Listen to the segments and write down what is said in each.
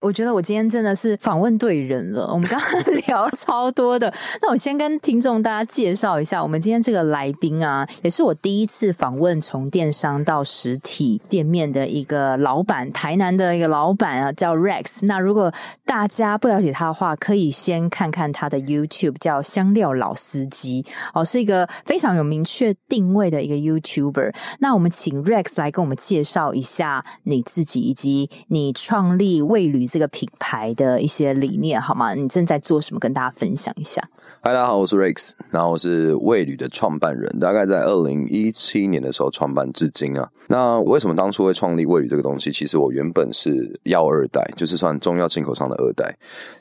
我觉得我今天真的是访问对人了。我们刚刚 聊超多的，那我先跟听众大家介绍一下，我们今天这个来宾啊，也是我第一次访问从电商到实体店面的一个老板，台南的一个老板啊，叫 Rex。那如果大家不了解他的话，可以先看看他的 YouTube，叫香料老司机哦，是一个非常有明确定位的一个 YouTuber。那我们请 Rex 来跟我们介绍一下你自己，以及你创立味旅。这个品牌的一些理念好吗？你正在做什么？跟大家分享一下。嗨，大家好，我是 Rex，然后我是味旅的创办人，大概在二零一七年的时候创办至今啊。那为什么当初会创立味旅这个东西？其实我原本是药二代，就是算中药进口商的二代。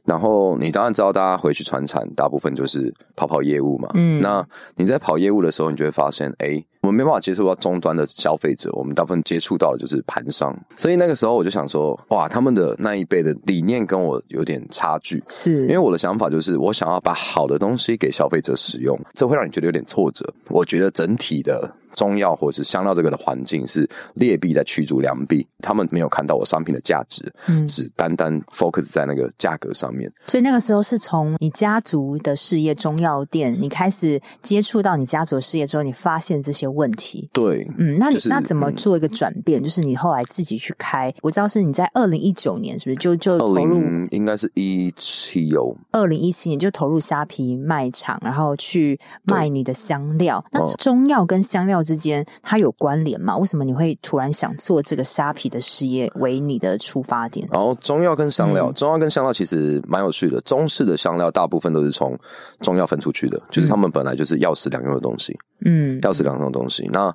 然后你当然知道，大家回去传产，大部分就是跑跑业务嘛。嗯，那你在跑业务的时候，你就会发现，哎。我们没办法接触到终端的消费者，我们大部分接触到的就是盘商，所以那个时候我就想说，哇，他们的那一辈的理念跟我有点差距，是因为我的想法就是，我想要把好的东西给消费者使用，这会让你觉得有点挫折。我觉得整体的。中药或者是香料这个的环境是劣币在驱逐良币，他们没有看到我商品的价值，嗯，只单单 focus 在那个价格上面。所以那个时候是从你家族的事业中药店，你开始接触到你家族的事业之后，你发现这些问题。对，嗯，那你、就是、那怎么做一个转变？就是你后来自己去开，我知道是你在二零一九年是不是就就投入？应该是一七哦，二零一七年就投入虾皮卖场，然后去卖你的香料。那中药跟香料之间它有关联吗？为什么你会突然想做这个虾皮的事业为你的出发点？然后中药跟香料，嗯、中药跟香料其实蛮有趣的。中式的香料大部分都是从中药分出去的，嗯、就是他们本来就是药食两用的东西。嗯，药食两用的东西。那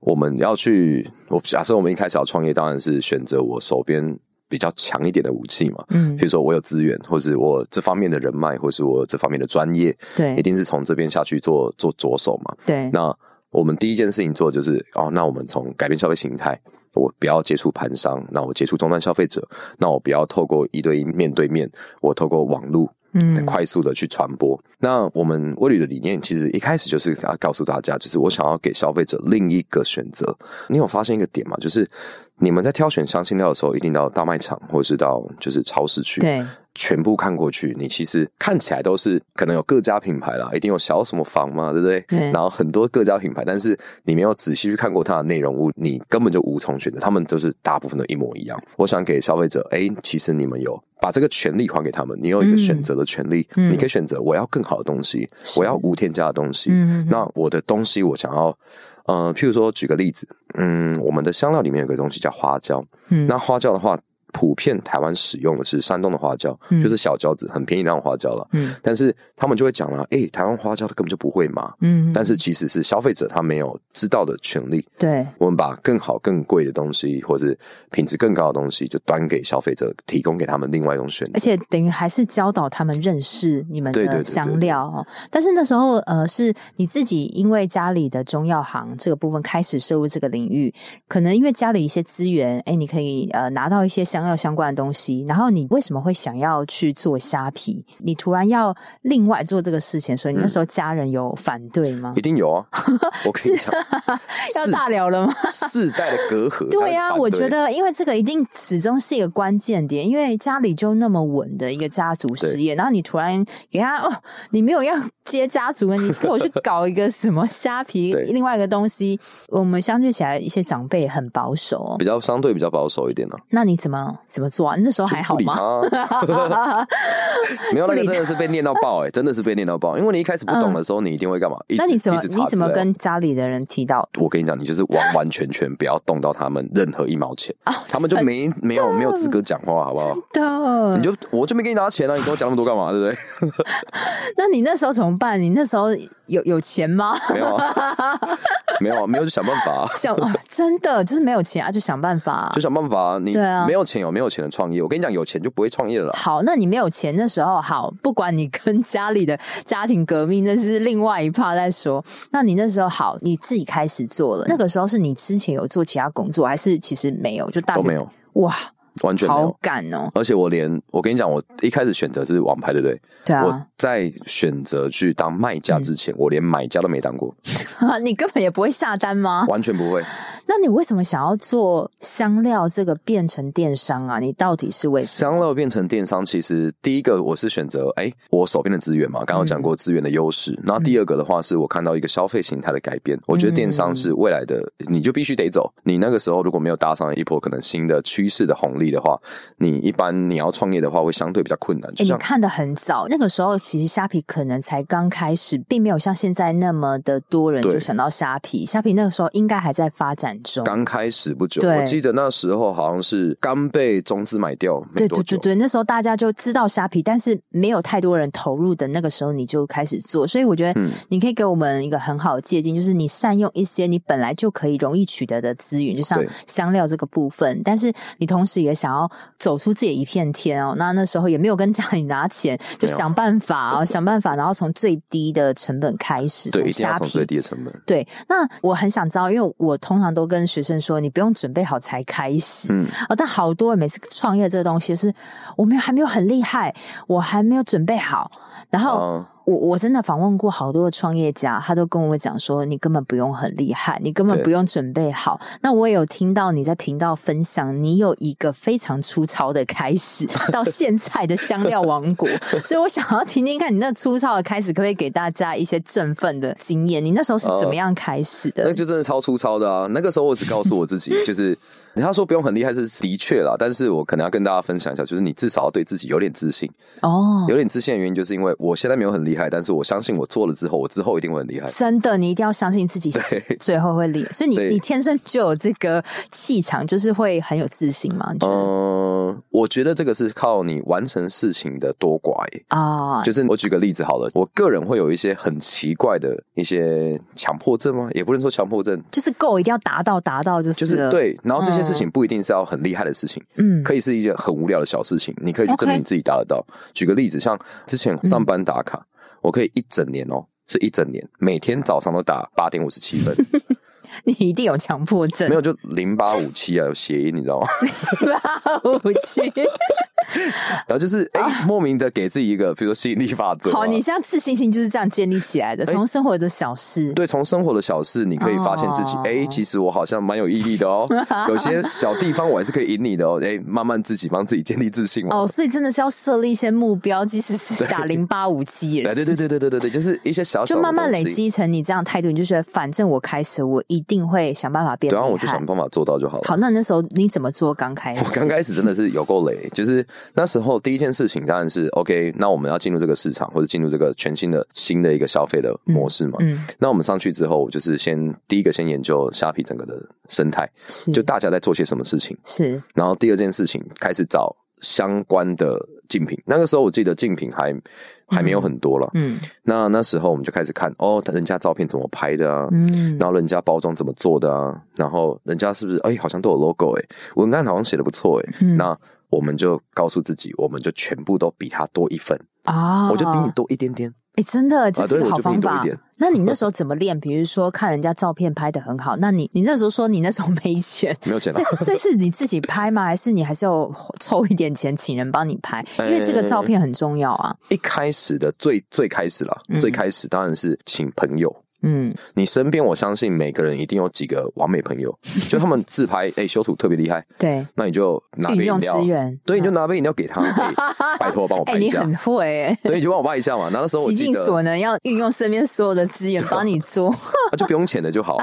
我们要去，我假设我们一开始要创业，当然是选择我手边比较强一点的武器嘛。嗯，比如说我有资源，或是我这方面的人脉，或是我这方面的专业，对，一定是从这边下去做做着手嘛。对，那。我们第一件事情做就是哦，那我们从改变消费形态，我不要接触盘商，那我接触终端消费者，那我不要透过一对一面对面，我透过网络，嗯，快速的去传播。嗯、那我们味旅的理念其实一开始就是要告诉大家，就是我想要给消费者另一个选择。你有发现一个点吗？就是你们在挑选香辛料的时候，一定到大卖场或者是到就是超市去，对。全部看过去，你其实看起来都是可能有各家品牌啦，一定有小什么房嘛，对不对？对。然后很多各家品牌，但是你没有仔细去看过它的内容物，你根本就无从选择。他们都是大部分都一模一样。我想给消费者，哎，其实你们有把这个权利还给他们，你有一个选择的权利，嗯、你可以选择我要更好的东西，我要无添加的东西。嗯。那我的东西，我想要，呃，譬如说举个例子，嗯，我们的香料里面有个东西叫花椒，嗯，那花椒的话。普遍台湾使用的是山东的花椒，嗯、就是小椒子，很便宜那种花椒了。嗯，但是他们就会讲了，哎、欸，台湾花椒他根本就不会嘛。嗯，但是其实是消费者他没有知道的权利。对，我们把更好、更贵的东西，或者品质更高的东西，就端给消费者，提供给他们另外一种选择。而且等于还是教导他们认识你们的香料哦。但是那时候，呃，是你自己因为家里的中药行这个部分开始涉入这个领域，可能因为家里一些资源，哎、欸，你可以呃拿到一些香。要相关的东西，然后你为什么会想要去做虾皮？你突然要另外做这个事情，所以你那时候家人有反对吗？嗯、一定有啊！我跟你讲，是要大聊了吗？世代的隔阂。对呀、啊，我觉得因为这个一定始终是一个关键点，因为家里就那么稳的一个家族事业，然后你突然给他哦，你没有要接家族，你跟我去搞一个什么虾皮，另外一个东西，我们相对起来一些长辈很保守、哦，比较相对比较保守一点呢、啊。那你怎么？怎么做啊？那时候还好吗？没有，那个真的是被念到爆哎、欸，真的是被念到爆。因为你一开始不懂的时候，你一定会干嘛？那你怎么你怎么跟家里的人提到？我跟你讲，你就是完完全全不要动到他们任何一毛钱，他们就没没有没有资格讲话，好不好？的，你就我就没给你拿钱啊，你跟我讲那么多干嘛？对不对？那你那时候怎么办？你那时候有有钱吗？没有啊，没有啊，没有就想办法。想真的就是没有钱啊，就想办法，就想办法。你对啊，没有钱有没有钱的创业？我跟你讲，有钱就不会创业了。好，那你没有钱的时候，好，不管你跟家里的家庭革命，那是另外一 part 再说。那你那时候好，你自己开始做了。那个时候是你之前有做其他工作，还是其实没有？就大都没有。哇，完全没有好感哦。而且我连我跟你讲，我一开始选择是网拍，对不对？对啊。我在选择去当卖家之前，嗯、我连买家都没当过。你根本也不会下单吗？完全不会。那你为什么想要做香料这个变成电商啊？你到底是为什么？香料变成电商，其实第一个我是选择哎，我手边的资源嘛，刚刚讲过资源的优势。然后第二个的话，是我看到一个消费形态的改变。我觉得电商是未来的，你就必须得走。你那个时候如果没有搭上一波可能新的趋势的红利的话，你一般你要创业的话，会相对比较困难。哎，你看的很早，那个时候其实虾皮可能才刚开始，并没有像现在那么的多人就想到虾皮。虾皮那个时候应该还在发展中，刚开始不久。我记得那时候好像是刚被中资买掉，对对对对，那时候大家就知道虾皮，但是没有太多人投入的那个时候，你就开始做。所以我觉得你可以给我们一个很好的借鉴，就是你善用一些你本来就可以容易取得的资源，就像香料这个部分，但是你同时也想要走出自己一片天哦。那那时候也没有跟家里拿钱，就想办法哦，想办法，然后从最低的成本开始，对，一定要从最低的成本。对，那我很想知道，因为我通常都跟学生说，你不用准备好才开始，嗯，哦，但好多人每次创业这个东西，就是我们还没有很厉害，我还没有准备好，然后。嗯我我真的访问过好多的创业家，他都跟我讲说，你根本不用很厉害，你根本不用准备好。那我也有听到你在频道分享，你有一个非常粗糙的开始，到现在的香料王国。所以我想要听听看你那粗糙的开始，可不可以给大家一些振奋的经验？你那时候是怎么样开始的？呃，那就真的超粗糙的啊！那个时候我只告诉我自己，就是。他说不用很厉害是的确啦，但是我可能要跟大家分享一下，就是你至少要对自己有点自信哦。有点自信的原因，就是因为我现在没有很厉害，但是我相信我做了之后，我之后一定会很厉害。真的，你一定要相信自己，最后会厉害。所以你你天生就有这个气场，就是会很有自信嘛？嗯、呃，我觉得这个是靠你完成事情的多寡啊。就是我举个例子好了，我个人会有一些很奇怪的一些强迫症吗？也不能说强迫症，就是 goal 一定要达到，达到就是就是对，然后这些。事情不一定是要很厉害的事情，嗯，可以是一件很无聊的小事情，你可以去证明你自己达得到。举个例子，像之前上班打卡，嗯、我可以一整年哦，是一整年，每天早上都打八点五十七分。你一定有强迫症，没有就零八五七啊，有谐音，你知道吗？零八五七，然后就是哎、欸，莫名的给自己一个，比如说吸引力法则。好，你现在自信心就是这样建立起来的，从、欸、生活的小事。对，从生活的小事，你可以发现自己，哎、哦欸，其实我好像蛮有毅力的哦。有些小地方我还是可以赢你的哦。哎、欸，慢慢自己帮自己建立自信哦。所以真的是要设立一些目标，即使是 打零八五七也是。对对对对对对对，就是一些小小，就慢慢累积成你这样态度，你就觉得反正我开始，我一定会想办法变。对啊，我就想办法做到就好了。好，那那时候你怎么做？刚开始，我刚开始真的是有够累。就是那时候第一件事情当然是 OK，那我们要进入这个市场或者进入这个全新的新的一个消费的模式嘛。嗯。嗯，那我们上去之后，就是先第一个先研究虾皮整个的生态，就大家在做些什么事情。是。然后第二件事情开始找相关的竞品。那个时候我记得竞品还。还没有很多了，嗯，那那时候我们就开始看哦，人家照片怎么拍的啊，嗯，然后人家包装怎么做的啊，然后人家是不是哎，好像都有 logo 哎，文案好像写的不错哎，嗯，那我们就告诉自己，我们就全部都比他多一分啊，我就比你多一点点。哎，真的，这是个好方法。那你那时候怎么练？比如说看人家照片拍的很好，那你你那时候说你那时候没钱，没有钱，所以是你自己拍吗？还是你还是要凑一点钱请人帮你拍？因为这个照片很重要啊。一开始的最最开始了，最开始当然是请朋友。嗯，你身边我相信每个人一定有几个完美朋友，就他们自拍，哎，修图特别厉害。对，那你就拿杯饮料，对，你就拿杯饮料给他，拜托帮我拍一下。你很会，哎，对，你就帮我拍一下嘛。那时候我极尽所能要运用身边所有的资源 帮你做，那就不用钱的就好。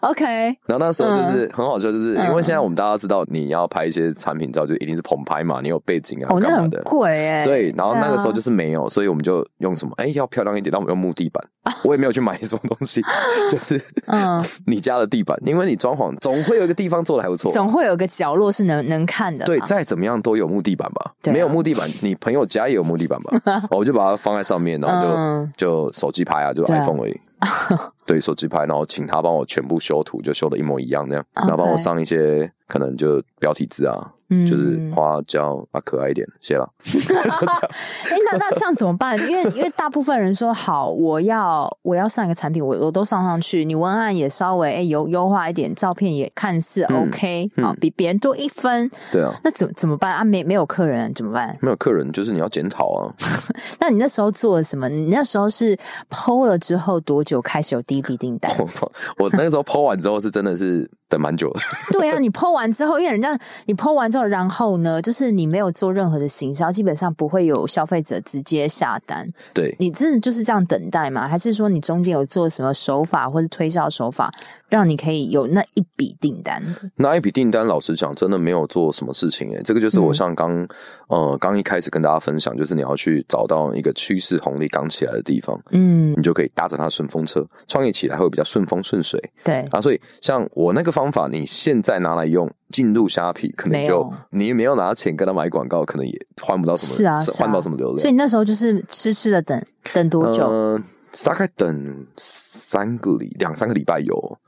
OK。然后那时候就是很好笑，就是因为现在我们大家知道，你要拍一些产品照，就一定是棚拍嘛，你有背景啊，哦，那很贵哎。对，然后那个时候就是没有，所以我们就用什么？哎，要漂亮一点，那我们用木地板。我也没有去买什么东西，就是嗯，你家的地板，因为你装潢总会有一个地方做的还不错，总会有个角落是能能看的。对，再怎么样都有木地板吧？没有木地板，你朋友家也有木地板吧？我就把它放在上面，然后就就手机拍啊，就 iPhone 而已。对，手机拍，然后请他帮我全部修图，就修的一模一样那样，然后帮我上一些可能就标题字啊。嗯，就是花椒啊，可爱一点，谢了。哎、欸，那那这样怎么办？因为因为大部分人说好，我要我要上一个产品，我我都上上去，你文案也稍微哎优优化一点，照片也看似 OK 啊、嗯嗯，比别人多一分。对啊，那怎怎么办啊？没没有客人怎么办？没有客人就是你要检讨啊。那你那时候做了什么？你那时候是 PO 了之后多久开始有第一笔订单？我那个时候 PO 完之后是真的是。等蛮久的，对啊，你 po 完之后，因为人家你 po 完之后，然后呢，就是你没有做任何的行销，基本上不会有消费者直接下单。对，你真的就是这样等待吗？还是说你中间有做什么手法或者推销手法？让你可以有那一笔订单，那一笔订单，老实讲，真的没有做什么事情诶。这个就是我像刚、嗯、呃刚一开始跟大家分享，就是你要去找到一个趋势红利刚起来的地方，嗯，你就可以搭着它顺风车，创业起来会比较顺风顺水。对啊，所以像我那个方法，你现在拿来用，进入虾皮，可能就你没有拿钱跟他买广告，可能也换不到什么，是啊，换、啊、不到什么流量。所以你那时候就是痴痴的等等多久？呃，大概等三个礼两三个礼拜有。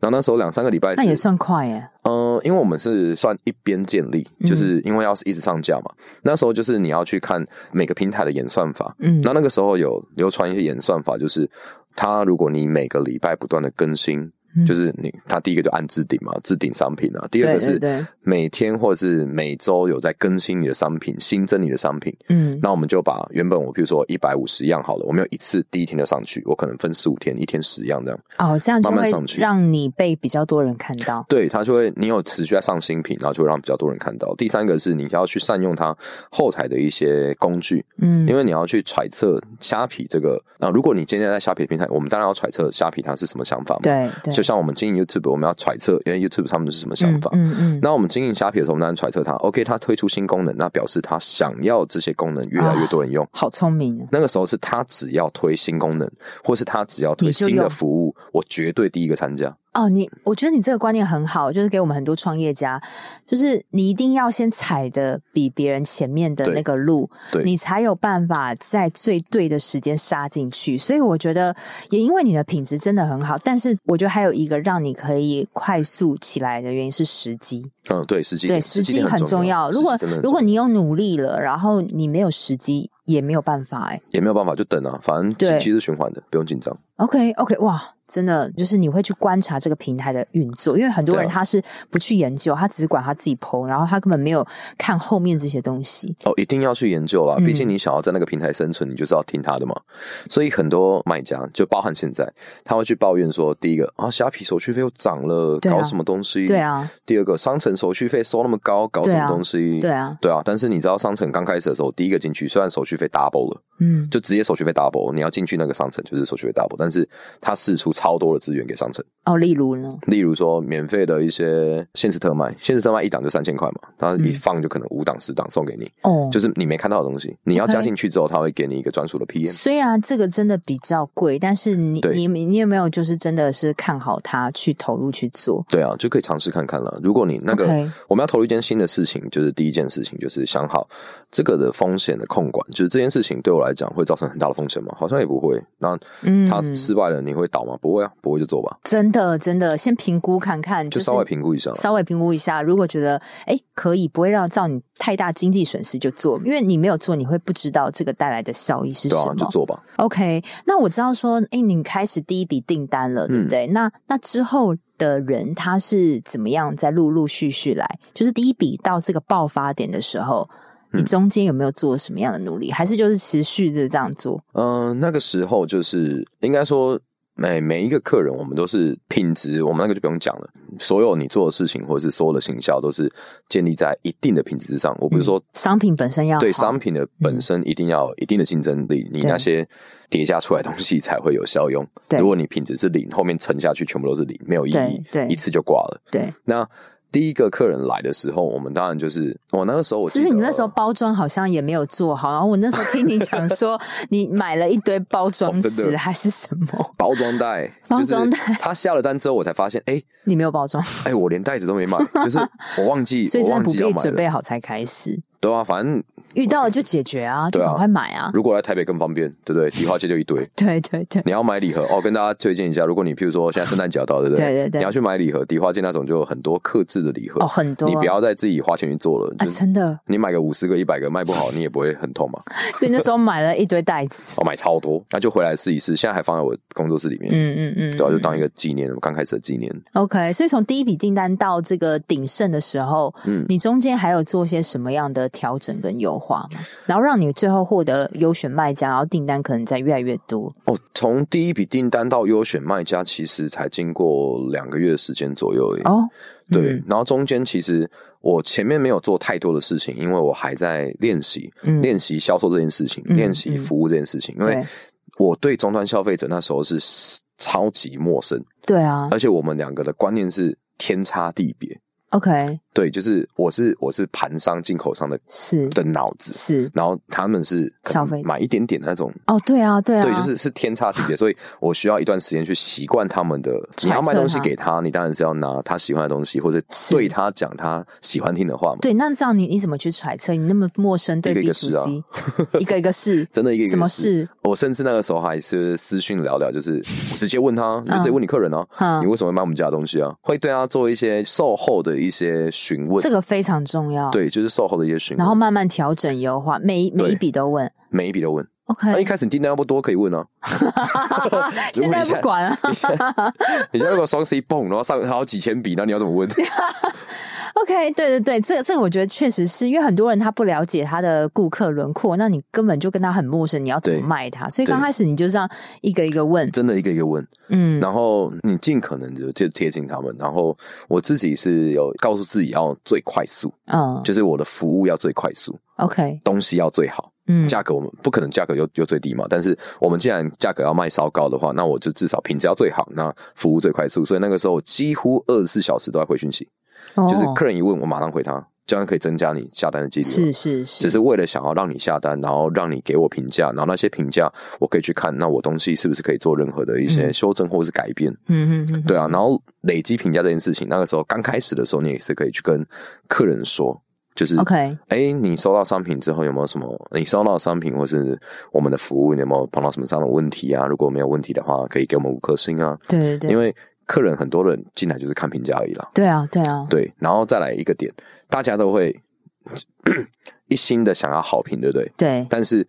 然后那时候两三个礼拜，那也算快耶。嗯、呃，因为我们是算一边建立，就是因为要是一直上架嘛。嗯、那时候就是你要去看每个平台的演算法，嗯，那那个时候有流传一些演算法，就是它如果你每个礼拜不断的更新。就是你，他第一个就按置顶嘛，置顶商品啊。第二个是每天或者是每周有在更新你的商品，新增你的商品。嗯，那我们就把原本我比如说一百五十样好了，我没有一次第一天就上去，我可能分十五天，一天十样这样。哦，这样就慢慢上去，让你被比较多人看到。对，他就会你有持续在上新品，然后就会让比较多人看到。第三个是你要去善用它后台的一些工具，嗯，因为你要去揣测虾皮这个啊，如果你今天在虾皮平台，我们当然要揣测虾皮它是什么想法嘛，对对。就像我们经营 YouTube，我们要揣测，因为 YouTube 他们是什么想法。嗯嗯，嗯。那我们经营虾皮的时候，我们当然揣测它。OK，他推出新功能，那表示他想要这些功能越来越多人用。哦、好聪明。那个时候是他只要推新功能，或是他只要推新的服务，我绝对第一个参加。哦，你我觉得你这个观念很好，就是给我们很多创业家，就是你一定要先踩的比别人前面的那个路，对，你才有办法在最对的时间杀进去。所以我觉得，也因为你的品质真的很好，但是我觉得还有一个让你可以快速起来的原因是时机。嗯，对，时机，对，时机很重要。如果如果你有努力了，然后你没有时机，也没有办法，哎，也没有办法，就等啊，反正对，其实循环的，不用紧张。OK，OK，okay, okay, 哇。真的就是你会去观察这个平台的运作，因为很多人他是不去研究，他只管他自己 PO，然后他根本没有看后面这些东西。哦，一定要去研究啦，毕竟你想要在那个平台生存，你就是要听他的嘛。所以很多卖家就包含现在，他会去抱怨说：第一个啊，虾皮手续费又涨了，搞什么东西？对啊。第二个，商城手续费收那么高，搞什么东西？对啊。对啊。但是你知道，商城刚开始的时候，第一个进去，虽然手续费 double 了，嗯，就直接手续费 double，你要进去那个商城就是手续费 double，但是他试出超多的资源给商城哦，例如呢？例如说，免费的一些限时特卖，限时特卖一档就三千块嘛，他一放就可能五档十档送给你哦，就是你没看到的东西，你要加进去之后，他会给你一个专属的 PM。虽然这个真的比较贵，但是你你你有没有就是真的是看好它去投入去做？对啊，就可以尝试看看了。如果你那个我们要投入一件新的事情，就是第一件事情就是想好这个的风险的控管，就是这件事情对我来讲会造成很大的风险吗？好像也不会。那他失败了，你会倒吗？不会啊，不会就做吧。真的，真的，先评估看看，就稍微评估一下，稍微评估一下。如果觉得哎可以，不会让造你太大经济损失，就做。因为你没有做，你会不知道这个带来的效益是什么。对啊，就做吧。OK，那我知道说，哎，你开始第一笔订单了，对不对？嗯、那那之后的人他是怎么样在陆陆续续来？就是第一笔到这个爆发点的时候，你中间有没有做什么样的努力？嗯、还是就是持续的这样做？嗯、呃，那个时候就是应该说。每每一个客人，我们都是品质，我们那个就不用讲了。所有你做的事情，或者是所有的行销，都是建立在一定的品质之上。我不是说、嗯、商品本身要对商品的本身一定要有一定的竞争力，嗯、你那些叠加出来的东西才会有效用。如果你品质是零，后面沉下去全部都是零，没有意义，对，一次就挂了。对，那。第一个客人来的时候，我们当然就是我那个时候我，其实你那时候包装好像也没有做好，然后我那时候听你讲说，你买了一堆包装纸还是什么？包装袋，包装袋。他下了单之后，我才发现，哎、欸，你没有包装，哎、欸，我连袋子都没买，就是我忘记，所以真的不必准备好才开始。对啊，反正遇到了就解决啊，就赶快买啊。如果来台北更方便，对不对？迪化街就一堆。对对对。你要买礼盒哦，跟大家推荐一下，如果你譬如说现在圣诞节要到，对不对？对对对。你要去买礼盒，迪化街那种就有很多克制的礼盒哦，很多。你不要再自己花钱去做了啊，真的。你买个五十个、一百个卖不好，你也不会很痛嘛。所以那时候买了 一堆袋子，哦买超多，那就回来试一试。现在还放在我工作室里面。嗯嗯嗯。对啊，就当一个纪念，我刚开始的纪念。OK，所以从第一笔订单到这个鼎盛的时候，嗯，你中间还有做些什么样的调整跟优化嘛？然后让你最后获得优选卖家，然后订单可能在越来越多。哦，从第一笔订单到优选卖家，其实才经过两个月的时间左右而已。哦，对，嗯、然后中间其实我前面没有做太多的事情，因为我还在练习，嗯、练习销售这件事情，练习服务这件事情，嗯、因为我对终端消费者那时候是超级陌生。对啊，而且我们两个的观念是天差地别。OK，对，就是我是我是盘商进口商的，是的脑子是，然后他们是消费买一点点那种哦，对啊，对啊，对，就是是天差地别，所以我需要一段时间去习惯他们的。你要卖东西给他，你当然是要拿他喜欢的东西，或者对他讲他喜欢听的话嘛。对，那这样你你怎么去揣测？你那么陌生，对 B to C，一个一个试，真的一个一个怎么试？我甚至那个时候还是私讯聊聊，就是我直接问他，你就直接问你客人啊，你为什么会买我们家的东西啊？会对他做一些售后的一些询问，这个非常重要。对，就是售后的一些询问，然后慢慢调整优化，每每一笔都问，每一笔都问。OK，那一开始你订单要不多，可以问啊。现在不管啊。你现在如果双 C 蹦，然后上好几千笔，那你要怎么问？OK，对对对，这个这个我觉得确实是因为很多人他不了解他的顾客轮廓，那你根本就跟他很陌生，你要怎么卖他？所以刚开始你就这样一个一个问，真的一个一个问，嗯，然后你尽可能就就贴近他们，然后我自己是有告诉自己要最快速，嗯，就是我的服务要最快速，OK，东西要最好，嗯，价格我们不可能价格又又最低嘛，但是我们既然价格要卖稍高的话，那我就至少品质要最好，那服务最快速，所以那个时候几乎二十四小时都在回讯息。就是客人一问，我马上回他，这样可以增加你下单的几率。是是是，只是为了想要让你下单，然后让你给我评价，然后那些评价我可以去看，那我东西是不是可以做任何的一些修正或是改变？嗯嗯嗯，对啊。然后累积评价这件事情，那个时候刚开始的时候，你也是可以去跟客人说，就是 OK，哎，你收到商品之后有没有什么？你收到商品或是我们的服务，你有没有碰到什么这样的问题啊？如果没有问题的话，可以给我们五颗星啊。对对对，因为。客人很多人进来就是看评价而已啦。对啊，对啊，对，然后再来一个点，大家都会 一心的想要好评，对不对？对。但是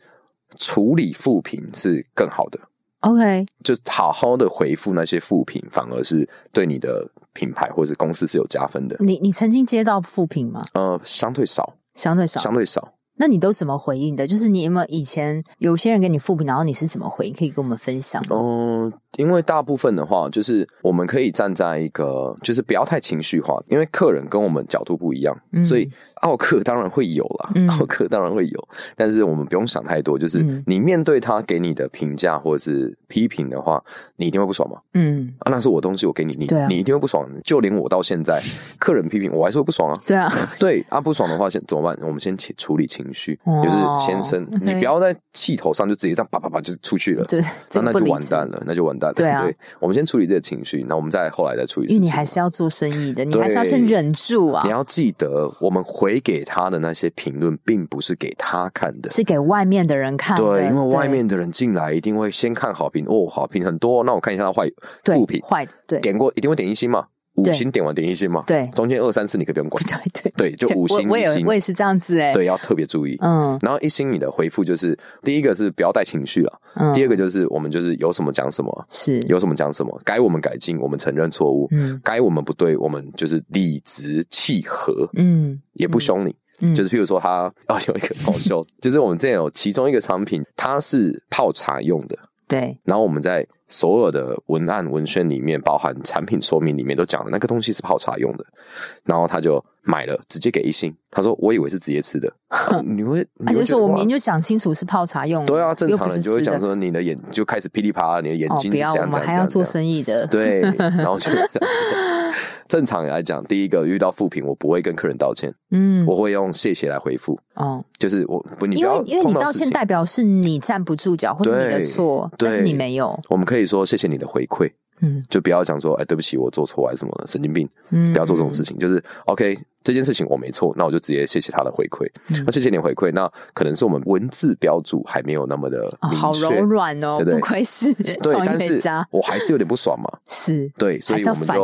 处理负评是更好的。OK，就好好的回复那些负评，反而是对你的品牌或者公司是有加分的。你你曾经接到负评吗？呃，相对少，相对少，相对少。那你都怎么回应的？就是你有没有以前有些人给你复评，然后你是怎么回应？可以跟我们分享吗？嗯。因为大部分的话，就是我们可以站在一个，就是不要太情绪化。因为客人跟我们角度不一样，嗯、所以奥客当然会有啦，嗯、奥客当然会有。但是我们不用想太多，就是你面对他给你的评价或者是批评的话，你一定会不爽吗？嗯，啊，那是我东西，我给你，你、啊、你一定会不爽。就连我到现在，客人批评我还是会不爽啊。对啊，对啊，不爽的话，先怎么办？我们先处理情绪，哦、就是先生你不要在气头上就直接这样啪啪啪就出去了，那就完蛋了，那就完蛋。对啊，对，我们先处理这个情绪，那我们再后来再处理。因为你还是要做生意的，你还是要先忍住啊。你要记得，我们回给他的那些评论，并不是给他看的，是给外面的人看的。对，因为外面的人进来一定会先看好评，哦，好评很多，那我看一下他坏负评，坏对，点过一定会点一星嘛。五星点完点一星嘛？对，中间二三四你可以不用管。对对。对，就五星一星，我也是这样子哎。对，要特别注意。嗯，然后一星你的回复就是第一个是不要带情绪了，嗯，第二个就是我们就是有什么讲什么，是。有什么讲什么，该我们改进，我们承认错误，嗯，该我们不对，我们就是理直气和，嗯，也不凶你，嗯，就是譬如说他啊 有一个好笑，就是我们这有其中一个产品，它是泡茶用的。对，然后我们在所有的文案文宣里面，包含产品说明里面都讲了那个东西是泡茶用的，然后他就买了，直接给一星。他说：“我以为是直接吃的。啊”你会，他就说：“我明明就讲清楚是泡茶用的。”对啊，正常人就会讲说：“你的眼就开始噼里啪啦，你的眼睛这样这样这样。”我们还要做生意的，对，然后就这样。正常来讲，第一个遇到负评，我不会跟客人道歉，嗯，我会用谢谢来回复。哦，就是我不，你不要，因为因为你道歉代表是你站不住脚，或是你的错，但是你没有。我们可以说谢谢你的回馈。嗯，就不要讲说，哎，对不起，我做错还是什么的，神经病，嗯，不要做这种事情。就是 OK，这件事情我没错，那我就直接谢谢他的回馈，那谢谢你回馈。那可能是我们文字标注还没有那么的好柔软哦，对不对？不愧是 创业家，我还是有点不爽嘛，是对，所以我们就，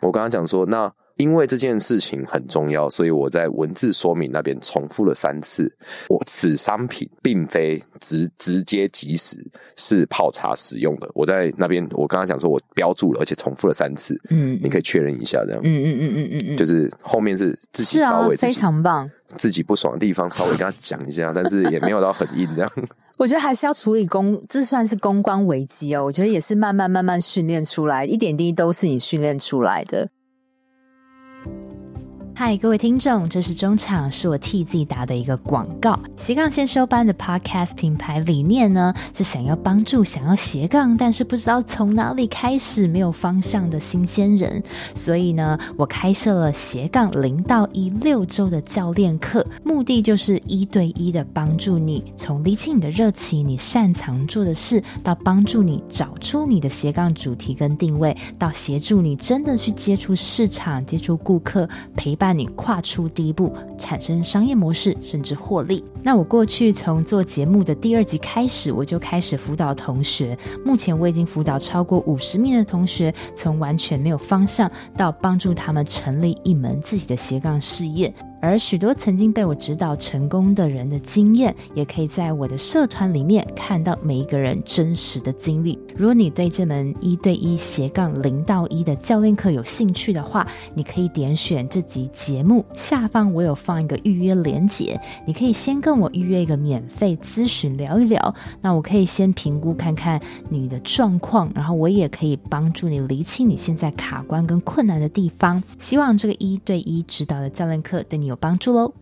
我刚刚讲说那。因为这件事情很重要，所以我在文字说明那边重复了三次。我此商品并非直直接即时是泡茶使用的。我在那边，我刚刚讲说我标注了，而且重复了三次。嗯，你可以确认一下，这样。嗯嗯嗯嗯嗯嗯，就是后面是自己稍微、啊、非常棒，自己不爽的地方稍微跟他讲一下，但是也没有到很硬这样。我觉得还是要处理公，这算是公关危机哦。我觉得也是慢慢慢慢训练出来，一点滴都是你训练出来的。嗨，各位听众，这是中场，是我替自己打的一个广告。斜杠先修班的 Podcast 品牌理念呢，是想要帮助想要斜杠，但是不知道从哪里开始、没有方向的新鲜人。所以呢，我开设了斜杠零到一六周的教练课，目的就是一对一的帮助你，从理清你的热情、你擅长做的事，到帮助你找出你的斜杠主题跟定位，到协助你真的去接触市场、接触顾客，陪伴。让你跨出第一步，产生商业模式，甚至获利。那我过去从做节目的第二集开始，我就开始辅导同学。目前我已经辅导超过五十名的同学，从完全没有方向到帮助他们成立一门自己的斜杠事业。而许多曾经被我指导成功的人的经验，也可以在我的社团里面看到每一个人真实的经历。如果你对这门一对一斜杠零到一的教练课有兴趣的话，你可以点选这集节目下方，我有放一个预约连接，你可以先跟我预约一个免费咨询聊一聊。那我可以先评估看看你的状况，然后我也可以帮助你厘清你现在卡关跟困难的地方。希望这个一对一指导的教练课对你有帮助喽。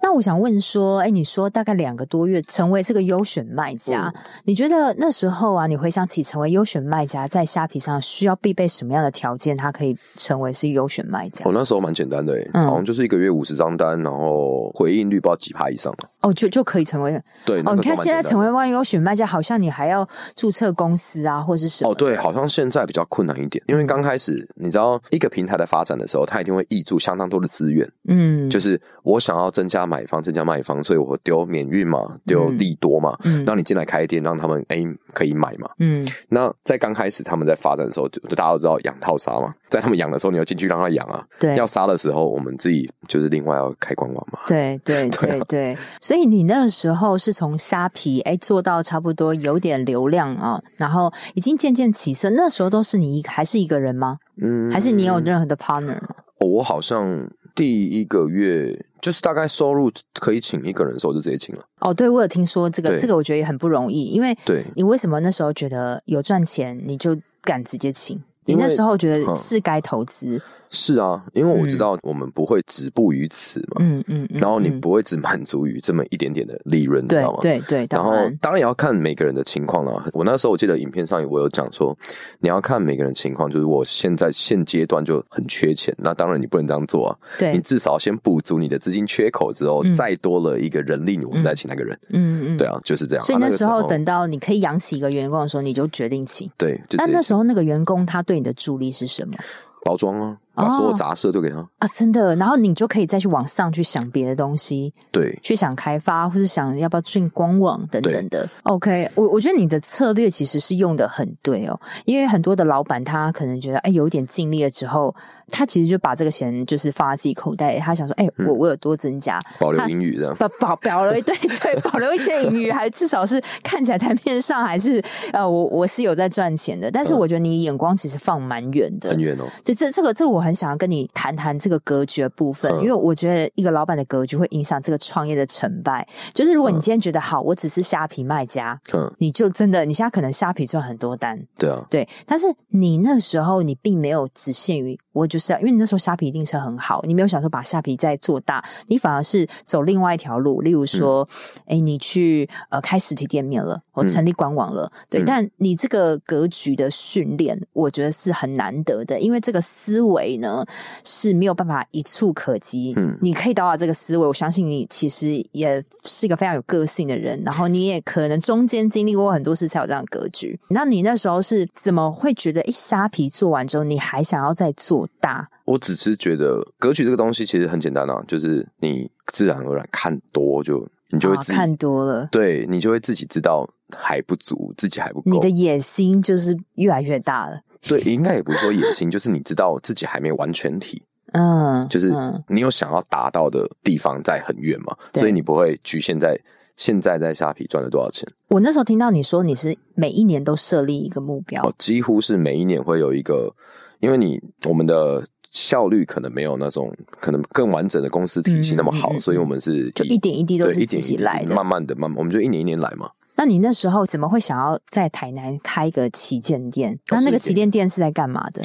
那我想问说，哎，你说大概两个多月成为这个优选卖家，嗯，你觉得那时候啊，你回想起成为优选卖家，在虾皮上需要必备什么样的条件，他可以成为是优选卖家？我、哦、那时候蛮简单的，嗯，好像就是一个月五十张单，然后回应率不知道几趴以上哦，就就可以成为对。哦，你看现在成为万优选卖家，好像你还要注册公司啊，或者是什么？哦，对，好像现在比较困难一点，因为刚开始你知道一个平台的发展的时候，它一定会挹注相当多的资源，嗯，就是我想要增加买方，增加卖方，所以我丢免运嘛，丢利多嘛，嗯，让你进来开店，让他们哎可以买嘛，嗯，那在刚开始他们在发展的时候，就大家都知道养套杀嘛，在他们养的时候，你要进去让他养啊，对，要杀的时候，我们自己就是另外要开官网嘛，对 对对对，对，所以你那个时候是从虾皮哎做到差不多有点流量啊，然后已经渐渐起色，那时候都是你一还是一个人吗？嗯，还是你有任何的 partner？哦，我好像第一个月。就是大概收入可以请一个人的时候，就直接请了。哦，对，我有听说这个，这个我觉得也很不容易，因为对你为什么那时候觉得有赚钱，你就敢直接请？你那时候觉得是该投资？是啊，因为我知道我们不会止步于此嘛，嗯嗯，嗯，然后你不会只满足于这么一点点的利润，你知道吗？对对，对，然后当然也要看每个人的情况了。我那时候我记得影片上我有讲说，你要看每个人情况，就是我现在现阶段就很缺钱，那当然你不能这样做啊，对，你至少先补足你的资金缺口之后，嗯、再多了一个人力，我们再请那个人，嗯嗯，对啊，就是这样。所以那时候等到你可以养起一个员工的时候，你就决定请，对。那那时候那个员工他对你的助力是什么？包装啊。把所有杂事都给他、哦、啊，真的，然后你就可以再去往上去想别的东西，对，去想开发或者想要不要进官网等等的。OK，我我觉得你的策略其实是用的很对哦，因为很多的老板他可能觉得哎有一点尽力了之后，他其实就把这个钱就是放在自己口袋，他想说哎我我有多增加，保留盈余这样，保保保留对对保留一些盈余，还至少是看起来台面上还是呃我我是有在赚钱的，但是我觉得你眼光其实放蛮远的，很远哦。就这这个这个我很想要跟你谈。谈谈这个格局的部分，因为我觉得一个老板的格局会影响这个创业的成败。就是如果你今天觉得好，我只是虾皮卖家，嗯，你就真的你现在可能虾皮赚很多单，对啊，对。但是你那时候你并没有只限于我就是要，因为你那时候虾皮一定是很好，你没有想说把虾皮再做大，你反而是走另外一条路，例如说，哎、嗯，你去呃开实体店面了，我成立官网了，嗯、对。但你这个格局的训练，我觉得是很难得的，因为这个思维己呢是没有办法一触可及。嗯，你可以导导这个思维，我相信你其实也是一个非常有个性的人，然后你也可能中间经历过很多事才有这样的格局。那你那时候是怎么会觉得，一沙皮做完之后，你还想要再做大？我只是觉得格局这个东西其实很简单啊，就是你自然而然看多就你就会自看多了，对你就会自己知道还不足，自己还不够，你的野心就是越来越大了。对，应该也不是说野心，就是你知道自己还没完全体，嗯，就是你有想要达到的地方在很远嘛，所以你不会局限在现在在虾皮赚了多少钱。我那时候听到你说你是每一年都设立一个目标，哦，几乎是每一年会有一个，因为你我们的。效率可能没有那种可能更完整的公司体系那么好，嗯嗯、所以我们是就一点一滴都是自己来的，慢慢的、慢慢，我们就一年一年来嘛。那你那时候怎么会想要在台南开一个旗舰店？那那个旗舰店是在干嘛的？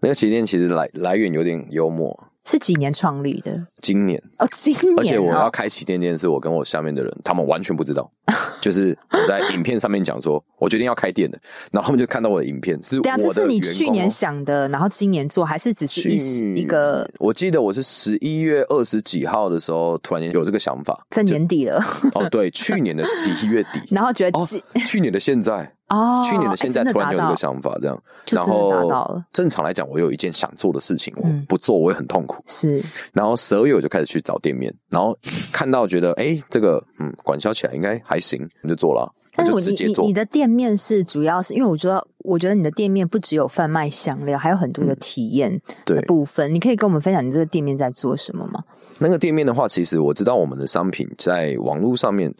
那个旗舰店其实来来源有点幽默。是几年创立的？今年哦，今年，而且我要开旗舰店，是我跟我下面的人，他们完全不知道。就是我在影片上面讲说，我决定要开店的，然后他们就看到我的影片，是我的员工。这是你去年想的，然后今年做，还是只是一一个？我记得我是十一月二十几号的时候，突然间有这个想法，在年底了。哦，对，去年的十一月底，然后觉得、哦、去年的现在。哦，去年的现在突然有这个想法，这样，然后正常来讲，我有一件想做的事情，我不做我也很痛苦。是，然后十二月我就开始去找店面，然后看到觉得，哎，这个嗯，管销起来应该还行，我就做了。但是我你你你的店面是主要是因为我觉得，我觉得你的店面不只有贩卖香料，还有很多的体验的部分。你可以跟我们分享你这个店面在做什么吗？那个店面的话，其实我知道我们的商品在网络上面。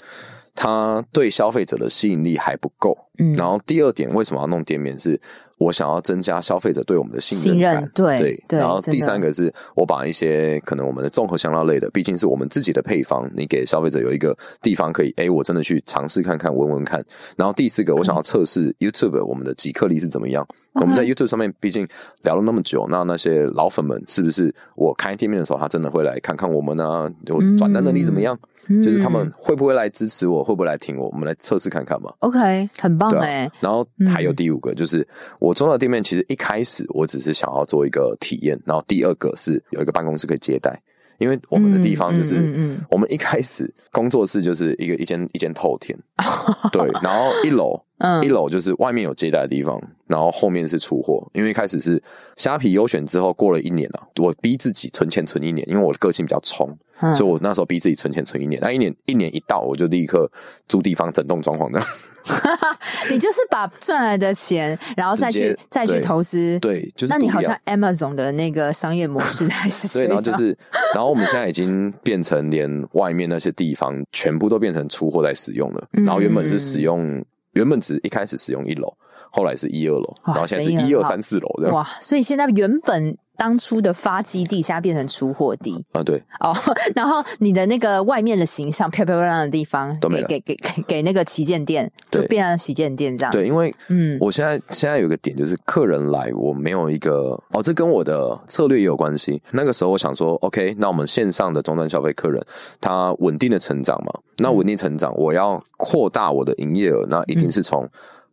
它对消费者的吸引力还不够，嗯，然后第二点，为什么要弄店面？是我想要增加消费者对我们的信任感，对对，对。然后第三个是我把一些可能我们的综合香料类的，毕竟是我们自己的配方，你给消费者有一个地方可以，哎，我真的去尝试看看，闻闻看。然后第四个，我想要测试 YouTube 我们的即刻力是怎么样。我们在 YouTube 上面，毕竟聊了那么久，那那些老粉们是不是我开店面的时候，他真的会来看看我们呢？有转单能力怎么样？嗯就是他们会不会来支持我，会不会来听我？我们来测试看看嘛。OK，很棒哎、啊。然后还有第五个，就是我中的店面，其实一开始我只是想要做一个体验，然后第二个是有一个办公室可以接待，因为我们的地方就是我们一开始工作室就是一个一间一间透天，对，然后一楼。嗯，一楼就是外面有接待的地方，然后后面是出货。因为一开始是虾皮优选之后，过了一年了，我逼自己存钱存一年，因为我的个性比较冲，嗯、所以我那时候逼自己存钱存一年。那一年一年一到，我就立刻租地方整栋装潢这样。你就是把赚来的钱，然后再去再去投资，对，就是。那你好像 Amazon 的那个商业模式还是？对，然后就是，然后我们现在已经变成连外面那些地方全部都变成出货在使用了，然后原本是使用。原本只一开始使用一楼，后来是一二楼，然后现在是一二三四楼这样。哇，所以现在原本。当初的发基地，现在变成出货地啊，对哦，然后你的那个外面的形象漂漂亮亮的地方，都没了，给给给给那个旗舰店，就变成旗舰店这样。对，因为嗯，我现在现在有个点就是客人来，我没有一个哦，这跟我的策略也有关系。那个时候我想说，OK，那我们线上的终端消费客人，他稳定的成长嘛，那稳定成长，我要扩大我的营业额，那一定是从。